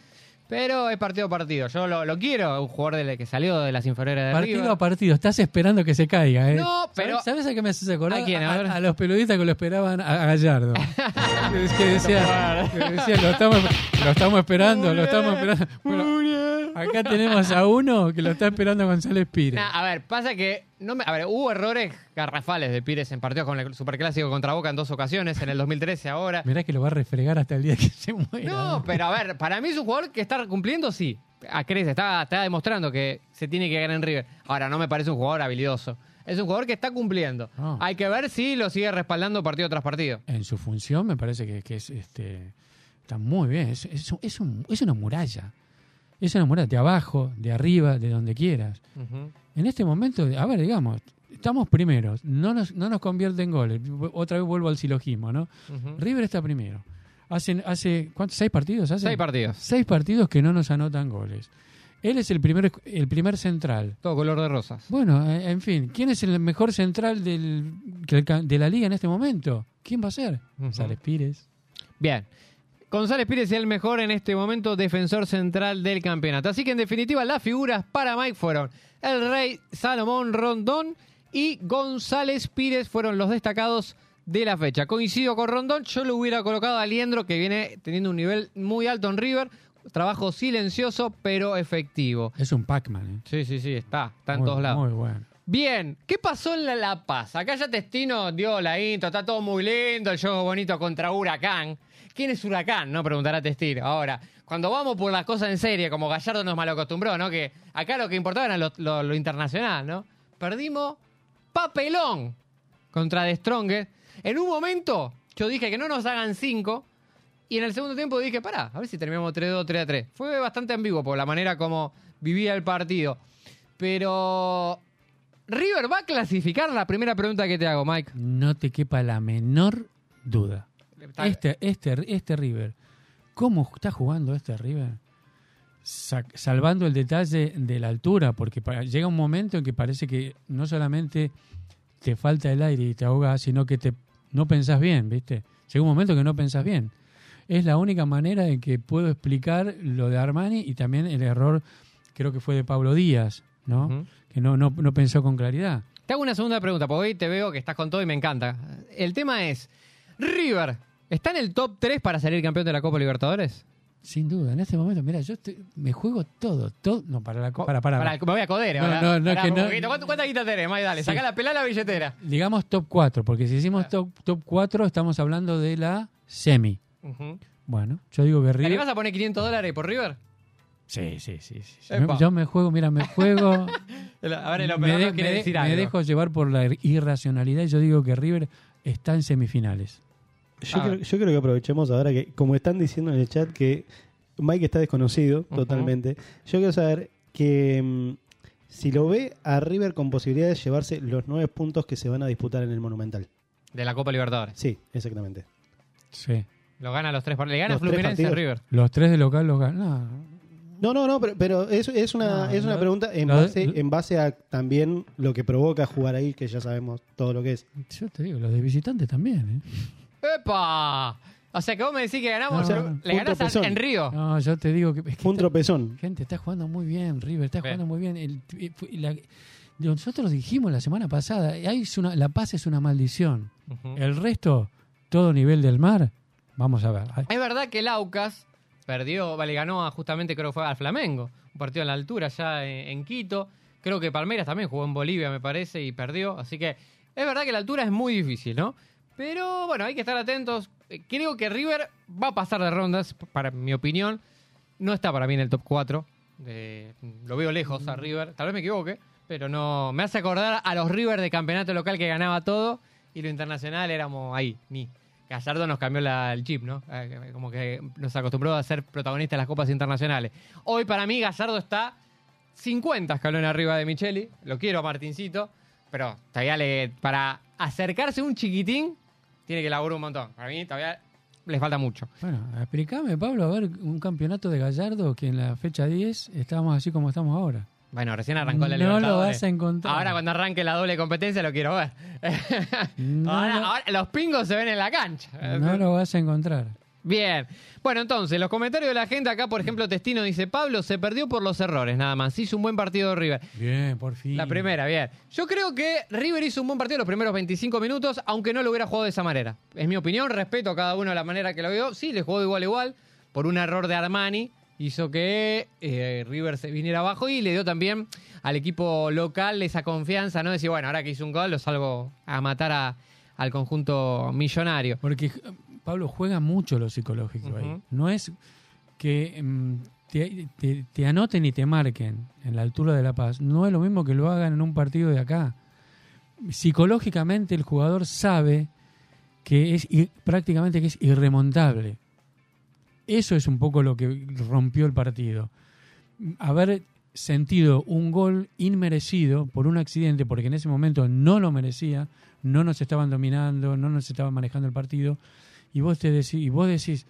Pero es partido a partido. Yo lo, lo quiero, un jugador de- que salió de las inferiores de Partido River. a partido, estás esperando que se caiga, ¿eh? No, pero- ¿Sabes, sabes a qué me haces acordar? ¿A quién? A ver. a, los periodistas que lo esperaban a, Gallardo. (laughs) es que decía, que decía, lo, estamos, lo estamos esperando, lo estamos esperando. Bueno, acá tenemos a uno que lo está esperando González Pires. Nah, a ver, pasa que no me, a ver, hubo errores garrafales de Pires en partidos con el Superclásico contra Boca en dos ocasiones, en el 2013 ahora. Mirá que lo va a refregar hasta el día que se muera. No, pero a ver, para mí es un jugador que está cumpliendo, sí. A crece, está, está demostrando que se tiene que ganar en River. Ahora, no me parece un jugador habilidoso. Es un jugador que está cumpliendo. No. Hay que ver si lo sigue respaldando partido tras partido. En su función me parece que, que es este está muy bien. Es, es, es un- es una muralla. Es una muralla de abajo, de arriba, de donde quieras. En este momento, a ver, digamos, estamos primeros, no nos, no nos convierte en goles. Otra vez vuelvo al silogismo, ¿no? River está primero. Hace, hace ¿cuántos? ¿Seis partidos? Seis partidos. Seis partidos que no nos anotan goles. Él es el primer, el primer central. Todo color de rosas. Bueno, eh, en fin, ¿quién es el mejor central del, de la liga en este momento? ¿Quién va a ser? Ujú. González Pires. Bien. González Pires es el mejor en este momento defensor central del campeonato. Así que en definitiva las figuras para Mike fueron el Rey Salomón Rondón y González Pires fueron los destacados de la fecha. Coincido con Rondón, yo lo hubiera colocado a Liendro que viene teniendo un nivel muy alto en River. Trabajo silencioso pero efectivo. Es un Pac-Man. ¿eh? Sí, sí, sí, está, está en todos lados. Muy bueno. Bien, ¿qué pasó en la, La Paz? Acá ya Testino dio la intro, está todo muy lindo, el juego bonito contra Huracán. ¿Quién es Huracán? No preguntará Testino. Ahora, cuando vamos por las cosas en serie, como Gallardo nos malacostumbró, ¿no? Que acá lo que importaba era lo, internacional, ¿no? Perdimos papelón contra The Strongest. En un momento, yo dije que no nos hagan cinco. Y en el segundo tiempo dije, pará, a ver si terminamos 3-2, 3-3. Fue bastante ambiguo por la manera como vivía el partido. Pero River va a clasificar la primera pregunta que te hago, Mike. No te quepa la menor duda. Este, este, este River, ¿cómo está jugando este River? Sa- salvando el detalle de la altura, porque llega un momento en que parece que no solamente te falta el aire y te ahogas, sino que te no pensás bien, ¿viste? Llega un momento que no pensás bien. Es la única manera en que puedo explicar lo de Armani y también el error, creo que fue de Pablo Díaz, ¿no? Que no, no, no pensó con claridad. Te hago una segunda pregunta, porque hoy te veo que estás con todo y me encanta. El tema es, River, ¿está en el top 3 para salir campeón de la Copa Libertadores? Sin duda, en este momento, mira, yo estoy- me juego todo, todo, no, para la, co- para, para, me voy a coder. No, no, no, que no- poquito. ¿Cuánto- ¿Cuánta guita tenés? Dale, Sí. saca la pelada la billetera. digamos top 4, porque si decimos top, top 4 estamos hablando de la semi. Bueno, yo digo que ¿Te River... vas a poner 500 dólares por River? Sí, sí, sí. sí. Me- yo me juego, mira, me juego... (laughs) A ver, el me, operador de- quiere me de- decir me algo. dejo llevar por la irracionalidad y yo digo que River está en semifinales. Yo, Ah. creo, yo creo que aprovechemos ahora que, como están diciendo en el chat, que Mike está desconocido totalmente. Yo quiero saber que mm, si lo ve a River con posibilidades de llevarse los nueve puntos que se van a disputar en el Monumental. De la Copa Libertadores. Sí, exactamente. Sí. Lo gana los tres. Le gana Los tres Fluminense a. River. Los tres de local los ganan. No, No, no, pero, pero es, es una, No, es una pregunta en base, en base a también lo que provoca jugar ahí, que ya sabemos todo lo que es. yo te digo, los de visitantes también. ¿eh? ¡Epa! O sea que vos me decís que ganamos. No, le no, un ganás a- tropezón. en Río. No, yo te digo que... es que Fue un está- tropezón. Gente, está jugando muy bien, River, está Bien. jugando muy bien. El- fue- la- nosotros dijimos la semana pasada, ahí es una, la paz es una maldición. Ujú. El resto, todo nivel del mar, vamos a ver. Ay, Es verdad que el Aucas perdió, vale, ganó a, justamente creo que fue al Flamengo. Un partido en la altura ya en, en Quito. Creo que Palmeiras también jugó en Bolivia, me parece, y perdió. Así que es verdad que la altura es muy difícil, ¿no? Pero bueno, hay que estar atentos. Eh, Creo que River va a pasar de rondas, para mi opinión. No está para mí en el top 4. Eh, lo veo lejos a River. Tal vez me equivoque, pero no. Me hace acordar a los River de campeonato local que ganaba todo y lo internacional éramos ahí, ni. Gallardo nos cambió el chip, ¿no? Eh, Como que nos acostumbró a ser protagonistas de las copas internacionales. Hoy para mí Gallardo está 50 escalones arriba de Micheli. Lo quiero a Martincito, pero todavía le, para acercarse un chiquitín tiene que laburar un montón. Para mí todavía le falta mucho. Bueno, explícame, Pablo, a ver, un campeonato de Gallardo que en la fecha 10 estábamos así como estamos ahora. Bueno, recién arrancó la No lo vas a encontrar. Ahora cuando arranque la doble competencia lo quiero ver. (laughs) No ahora, lo- ahora los pingos se ven en la cancha. No lo vas a encontrar. Bien. Bueno, entonces, los comentarios de la gente acá, por ejemplo, Testino dice, Pablo se perdió por los errores, nada más. Hizo un buen partido de River. Bien, por fin. La primera, bien. Yo creo que River hizo un buen partido los primeros 25 minutos, aunque no lo hubiera jugado de esa manera. Es mi opinión, respeto a cada uno de la manera que lo vio. Sí, le jugó de igual a igual, por un error de Armani. Hizo que eh, River se viniera abajo y le dio también al equipo local esa confianza, ¿no? Decir, bueno, ahora que hizo un gol, lo salgo a matar a- al conjunto millonario. Porque Pablo juega mucho lo psicológico ahí. No es que mm, te, te- te anoten y te marquen en la altura de La Paz. No es lo mismo que lo hagan en un partido de acá. Psicológicamente el jugador sabe que es prácticamente que es irremontable. Eso es un poco lo que rompió el partido. Haber sentido un gol inmerecido por un accidente, porque en ese momento no lo merecía, no nos estaban dominando, no nos estaban manejando el partido, y vos te decís, y vos decís,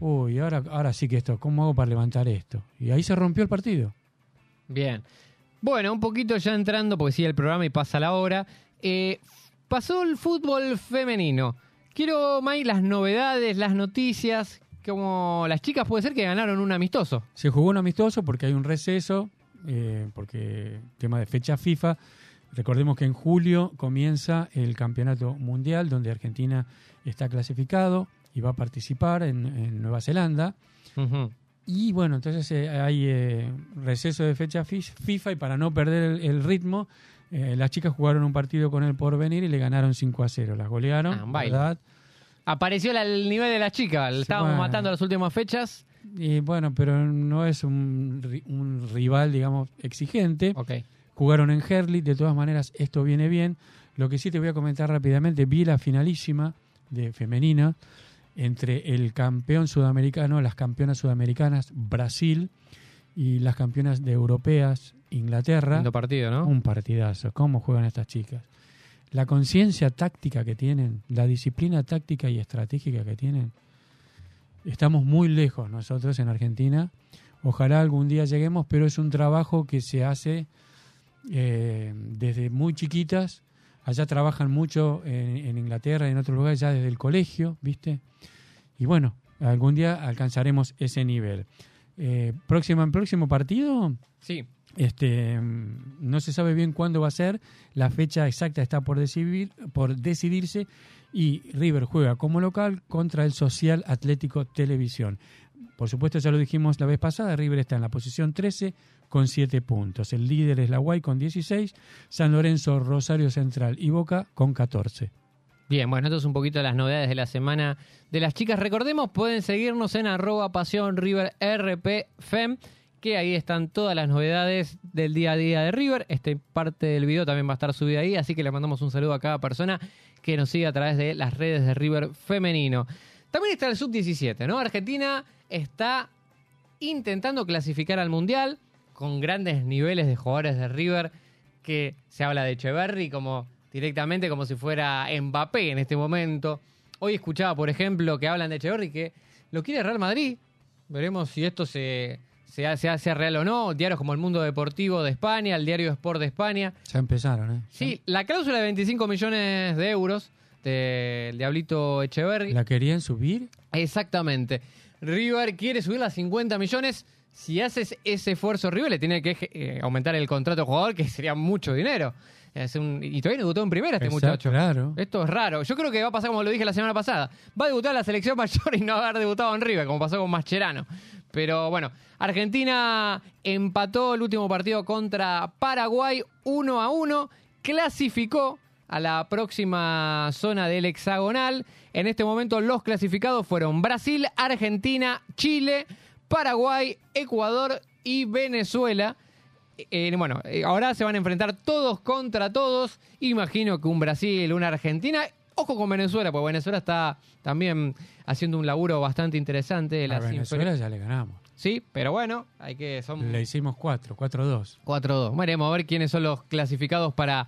uy, ahora, ahora sí que esto, ¿cómo hago para levantar esto? Y ahí se rompió el partido. Bien. Bueno, un poquito ya entrando, porque sigue el programa y pasa la hora. Eh, pasó el fútbol femenino. Quiero, Mike, las novedades, las noticias, como las chicas puede ser que ganaron un amistoso. Se jugó un amistoso porque hay un receso, eh, porque tema de fecha FIFA. Recordemos que en julio comienza el campeonato mundial donde Argentina está clasificado y va a participar en, en Nueva Zelanda. Y bueno, entonces eh, hay eh, receso de fecha fi- FIFA y para no perder el, el ritmo, eh, las chicas jugaron un partido con el porvenir y le ganaron 5 a 0. Las golearon, Ah. ¿verdad? Apareció la- el nivel de las chicas. Le estábamos bueno. matando las últimas fechas. Y bueno, pero no es un, ri- un rival, digamos, exigente. Jugaron en Herley, de todas maneras esto viene bien. Lo que sí te voy a comentar rápidamente, vi la finalísima de femenina entre el campeón sudamericano, las campeonas sudamericanas, Brasil, y las campeonas de europeas, Inglaterra. Lindo partido, ¿no? Un partidazo. ¿Cómo juegan estas chicas? La conciencia táctica que tienen, la disciplina táctica y estratégica que tienen. Estamos muy lejos nosotros en Argentina. Ojalá algún día lleguemos, pero es un trabajo que se hace eh, desde muy chiquitas. Allá trabajan mucho en, en Inglaterra y en otros lugares ya desde el colegio, ¿viste? Y bueno, algún día alcanzaremos ese nivel. Eh, próximo, próximo partido, Sí. este, mm, no se sabe bien cuándo va a ser, la fecha exacta está por, decidir, por decidirse y River juega como local contra el Social Atlético Televisión. Por supuesto, ya lo dijimos la vez pasada, River está en la posición 13 con 7 puntos. El líder es la Guay con 16, San Lorenzo, Rosario Central y Boca con 14. Bien, bueno, esto es un poquito las novedades de la semana de las chicas. Recordemos, pueden seguirnos en arroba pasión River Fem, que ahí están todas las novedades del día a día de River. Este parte del video también va a estar subida ahí, así que le mandamos un saludo a cada persona que nos sigue a través de las redes de River Femenino. También está el Sub-17, ¿no? Argentina está intentando clasificar al Mundial con grandes niveles de jugadores de River que se habla de Echeverry como directamente como si fuera Mbappé en este momento. Hoy escuchaba, por ejemplo, que hablan de Echeverry que lo quiere Real Madrid. Veremos si esto se, se hace, hace real o no. Diarios como El Mundo Deportivo de España, el Diario Sport de España. Ya empezaron, ¿eh? Sí, la cláusula de 25 millones de euros del Diablito Echeverry. ¿La querían subir? Exactamente. River quiere subirla a 50 millones. Si haces ese esfuerzo, River le tiene que eh, aumentar el contrato al jugador, que sería mucho dinero. Es un- y todavía no debutó en primera este Exacto, muchacho. claro. Esto es raro. Yo creo que va a pasar como lo dije la semana pasada. Va a debutar en la selección (laughs) mayor y no va a haber debutado en River, como pasó con Mascherano. Pero bueno, Argentina empató el último partido contra Paraguay 1 a 1. Clasificó a la próxima zona del hexagonal. En este momento los clasificados fueron Brasil, Argentina, Chile, Paraguay, Ecuador y Venezuela. Eh, bueno, eh, ahora se van a enfrentar todos contra todos. Imagino que un Brasil, una Argentina. Ojo con Venezuela, porque Venezuela está también haciendo un laburo bastante interesante. de A Venezuela ya le ganamos. Sí, pero bueno, hay que. Son Le hicimos 4, 4-2. 4-2. Veremos a ver quiénes son los clasificados para,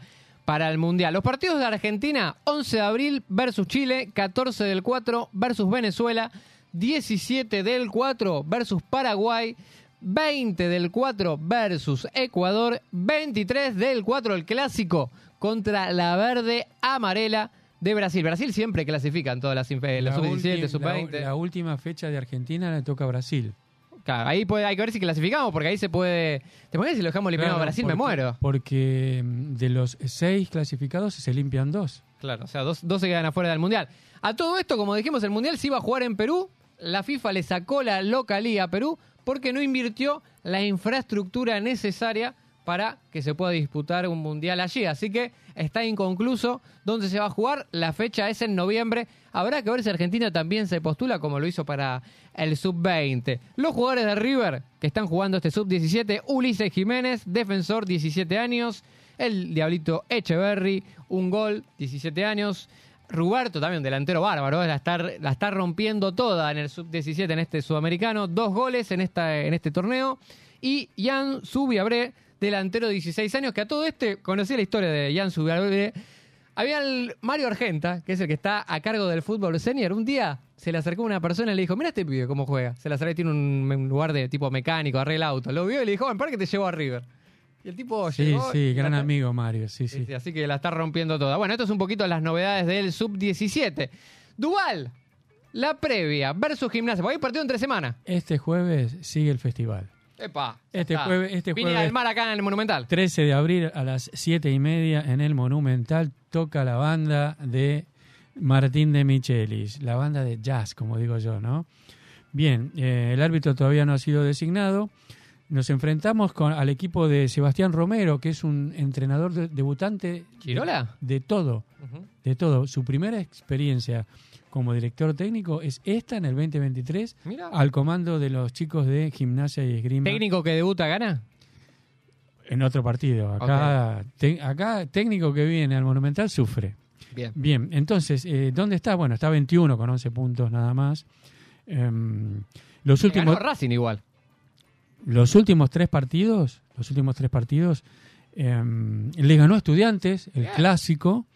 para el Mundial. Los partidos de Argentina, 11 de abril versus Chile, 14 del 4 versus Venezuela, 17 del 4 versus Paraguay, 20 del 4 versus Ecuador, 23 del 4 el clásico contra la verde amarela de Brasil. Brasil siempre clasifica en todas las los La sub-17, ulti- sub-20. La, la última fecha de Argentina le toca a Brasil. Claro, ahí puede, hay que ver si clasificamos, porque ahí se puede. ¿Te imaginas si lo dejamos eliminado a Brasil? Me muero. Porque mm, de los seis clasificados se limpian dos. Claro, o sea, dos, dos se quedan afuera del Mundial. A todo esto, como dijimos, el Mundial se iba a jugar en Perú. La FIFA le sacó la localía a Perú porque no invirtió la infraestructura necesaria para que se pueda disputar un Mundial allí. Así que está inconcluso dónde se va a jugar. La fecha es en noviembre. Habrá que ver si Argentina también se postula como lo hizo para el Sub-20. Los jugadores de River que están jugando este Sub-17, Ulises Jiménez, defensor, 17 años. El Diablito Echeverry, un gol, 17 años. Ruberto, también delantero bárbaro, la está, la está rompiendo toda en el sub-17 en este sudamericano. Dos goles en, esta, en este torneo. Y Jan Subiabre, delantero de 16 años, que a todo este conocí la historia de Jan Subiabre. Había el Mario Argenta, que es el que está a cargo del fútbol senior. Un día se le acercó una persona y le dijo: Mira este pibe cómo juega. Se le acercó, tiene un, un lugar de tipo mecánico, arregla auto. Lo vio y le dijo: Ven, para que te llevo a River. Y el tipo Sí, llegó sí, y gran la- amigo Mario, sí, sí. Sí, sí, así que la está rompiendo toda. Bueno, esto es un poquito las novedades del sub-17. Duval, la previa versus gimnasia. Porque hay partido entre semana. Este jueves sigue el festival. Epa. Este está. jueves- este Vine jueves- al mar acá en el Monumental. 13 de abril a las 7 y media en el Monumental toca la banda de Martín de Michelis, la banda de jazz, como digo yo, ¿no? Bien, eh, el árbitro todavía no ha sido designado. Nos enfrentamos con, al equipo de Sebastián Romero, que es un entrenador de- debutante ¿Chirola? de, de todo, de todo. Su primera experiencia como director técnico es esta en el 2023 Mira. al comando de los chicos de gimnasia y esgrima ¿Técnico que debuta gana? En otro partido. Acá, te- acá técnico que viene al Monumental sufre. Bien. Bien, entonces, eh, ¿dónde está? Bueno, está 21 con 11 puntos nada más. Em, los últimos, Ganó Racing igual. los últimos tres partidos, los últimos tres partidos, em, le ganó a Estudiantes, el Bien. clásico,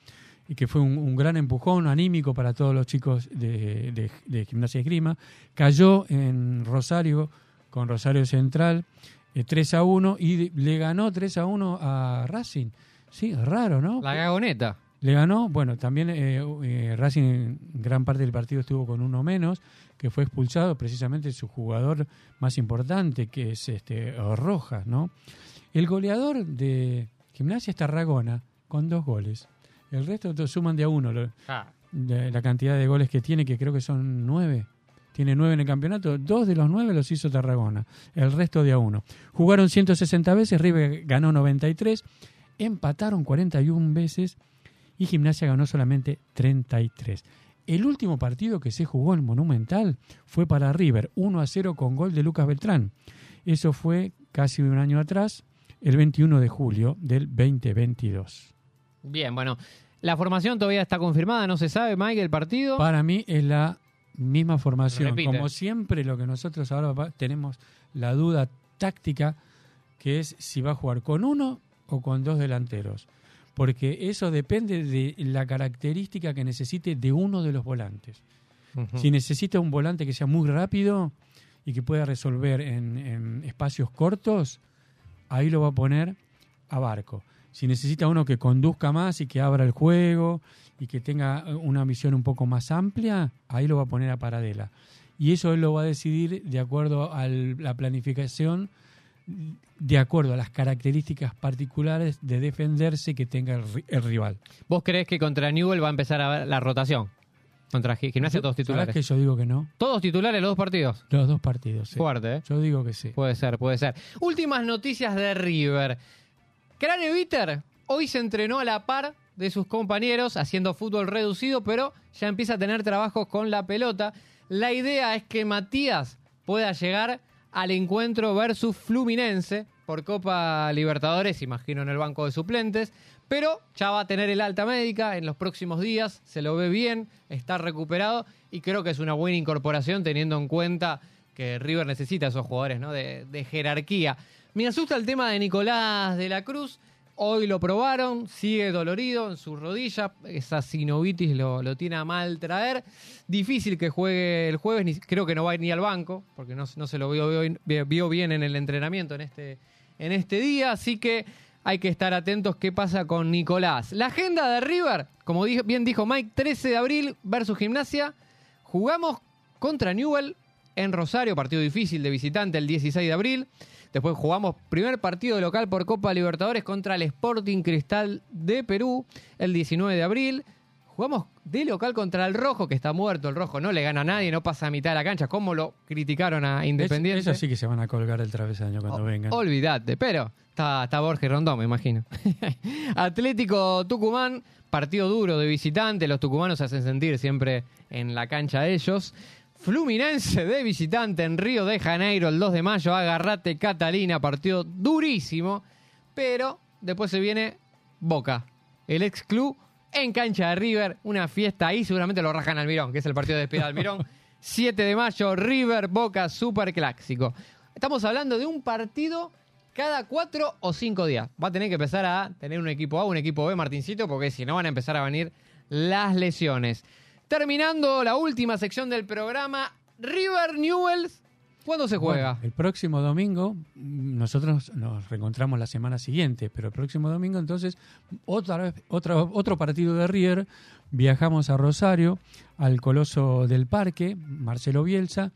y que fue un, un gran empujón anímico para todos los chicos de, de- de Gimnasia y Esgrima. Cayó en Rosario con Rosario Central eh, 3 a 1 y le ganó 3 a 1 a Racing. Sí, raro, ¿no? La gagoneta. Le ganó, bueno, también eh, eh, Racing en gran parte del partido estuvo con uno menos, que fue expulsado precisamente su jugador más importante, que es este Rojas, ¿no? El goleador de Gimnasia es Tarragona, con dos goles. El resto suman de a uno lo- de la cantidad de goles que tiene, que creo que son nueve. Tiene nueve en el campeonato. Dos de los nueve los hizo Tarragona. El resto de a uno. Jugaron 160 veces, River ganó 93, empataron 41 veces y Gimnasia ganó solamente 33. El último partido que se jugó en Monumental fue para River, 1 a 0 con gol de Lucas Beltrán. Eso fue casi un año atrás, el 21 de julio del 2022. Bien, bueno. La formación todavía está confirmada, no se sabe, Mike, el partido. Para mí es la misma formación. Repite. Como siempre, lo que nosotros ahora tenemos la duda táctica, que es si va a jugar con uno o con dos delanteros. Porque eso depende de la característica que necesite de uno de los volantes. Si necesita un volante que sea muy rápido y que pueda resolver en, en espacios cortos, ahí lo va a poner a barco. Si necesita uno que conduzca más y que abra el juego y que tenga una visión un poco más amplia, ahí lo va a poner a Paradela. Y eso él lo va a decidir de acuerdo a la planificación, de acuerdo a las características particulares de defenderse que tenga el, ri- el rival. ¿Vos crees que contra Newell va a empezar a ver la rotación? Contra Gi- Gimnasia todos ¿Sabés titulares. que yo digo que no? Todos titulares los dos partidos. Los dos partidos. sí. Fuerte, ¿eh? Yo digo que sí. Puede ser, puede ser. Últimas noticias de River. Crane Bitter hoy se entrenó a la par de sus compañeros haciendo fútbol reducido, pero ya empieza a tener trabajos con la pelota. La idea es que Matías pueda llegar al encuentro versus Fluminense por Copa Libertadores, imagino en el banco de suplentes, pero ya va a tener el alta médica en los próximos días, se lo ve bien, está recuperado y creo que es una buena incorporación teniendo en cuenta que River necesita esos jugadores de jerarquía. Me asusta el tema de Nicolás de la Cruz. Hoy lo probaron, sigue dolorido en su rodilla. Esa sinovitis lo, lo tiene a mal traer. Difícil que juegue el jueves, ni- creo que no va a ir ni al banco, porque no, no se lo vio, vio- bien en el entrenamiento en este, en este día. Así que hay que estar atentos qué pasa con Nicolás. La agenda de River, como bien dijo Mike, 13 de abril versus Gimnasia. Jugamos contra Newell en Rosario, partido difícil de visitante el 16 de abril. Después jugamos primer partido de local por Copa Libertadores contra el Sporting Cristal de Perú el 19 de abril. Jugamos de local contra el Rojo, que está muerto. El Rojo no le gana a nadie, no pasa a mitad de la cancha. ¿Cómo lo criticaron a Independiente? Eso sí que se van a colgar el travesaño cuando O- vengan. Olvídate, pero está, está Borges Rondón, me imagino. (laughs) Atlético Tucumán, partido duro de visitante. Los tucumanos se hacen sentir siempre en la cancha de ellos. Fluminense de visitante en Río de Janeiro el 2 de mayo. Agarrate Catalina, partido durísimo. Pero después se viene Boca, el ex club en cancha de River. Una fiesta ahí, seguramente lo rajan al Mirón, que es el partido de despedida del Mirón. 7 (laughs) de mayo, River Boca, super clásico. Estamos hablando de un partido cada cuatro o cinco días. Va a tener que empezar a tener un equipo A, un equipo B, Martincito, porque si no van a empezar a venir las lesiones. Terminando la última sección del programa, River Newells, ¿cuándo se juega? El próximo domingo, mm, nosotros nos reencontramos la semana siguiente, pero el próximo domingo entonces, otra vez, otra, otro partido de River, viajamos a Rosario, al Coloso del Parque, Marcelo Bielsa,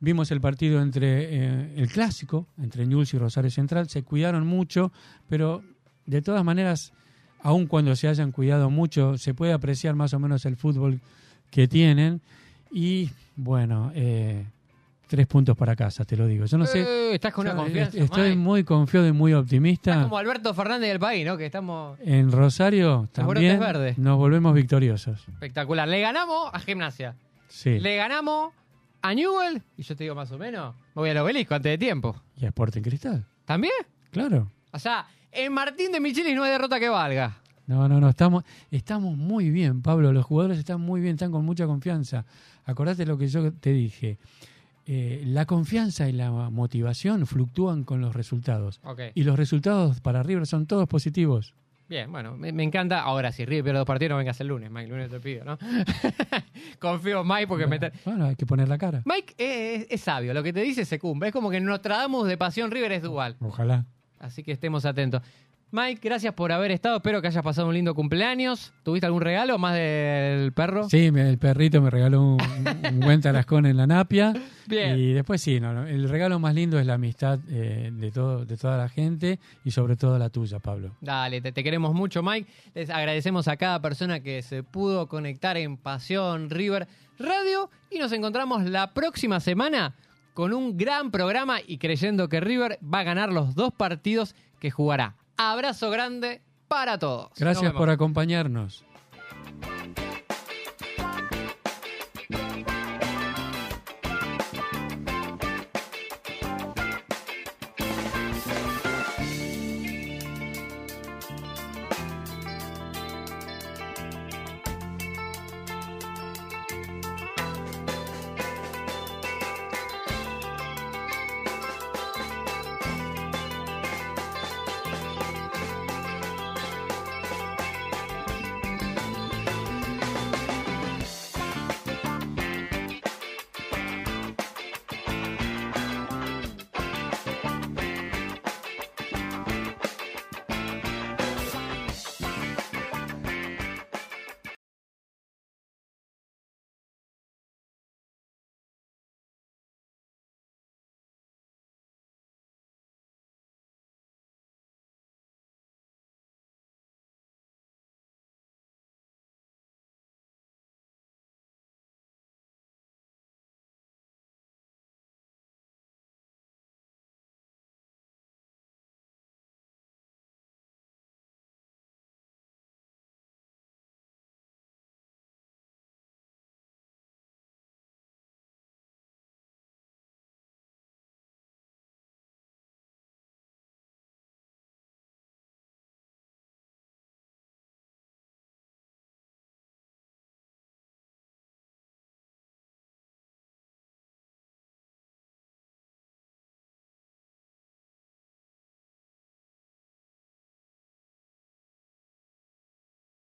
vimos el partido entre eh, el clásico, entre Newell's y Rosario Central, se cuidaron mucho, pero de todas maneras, aun cuando se hayan cuidado mucho, se puede apreciar más o menos el fútbol que tienen y bueno, eh, tres puntos para casa, te lo digo. Yo no sé. Eh, estás con una confianza. Estoy Mike. muy confiado y muy Estás optimista. como Alberto Fernández del país, ¿no? Que estamos En Rosario también verdes. nos volvemos victoriosos. espectacular. Le ganamos a Gimnasia. Sí. Le ganamos a Newell. Y yo te digo más o menos, me voy al obelisco antes de tiempo. Y a Sporting Cristal. ¿También? Claro. O sea, en Martín de Michelis no hay derrota que valga. No, no, no, estamos, estamos muy bien, Pablo. Los jugadores están muy bien, están con mucha confianza. Acordate lo que yo te dije. Eh, la confianza y la motivación fluctúan con los resultados. Y los resultados para River son todos positivos. Bien, bueno, me, me encanta. Ahora, si River pierde dos partidos, no vengas el lunes, Mike. El lunes te pido, ¿no? (laughs) Confío en Mike porque me... Bueno, bueno, hay que poner la cara. Mike es, es sabio, lo que te dice se cumple. Es como que Nostradamus de Pasión River es dual. Ojalá. Así que estemos atentos. Mike, gracias por haber estado. Espero que hayas pasado un lindo cumpleaños. ¿Tuviste algún regalo más del perro? Sí, me- el perrito me regaló un, un buen tarascón en la napia. (laughs) Bien. Y después sí, no, no, el regalo más lindo es la amistad eh, de, todo, de toda la gente y sobre todo la tuya, Pablo. Dale, te, te queremos mucho, Mike. Les agradecemos a cada persona que se pudo conectar en Pasión River Radio y nos encontramos la próxima semana con un gran programa y creyendo que River va a ganar los dos partidos que jugará. Abrazo grande para todos. Gracias por acompañarnos.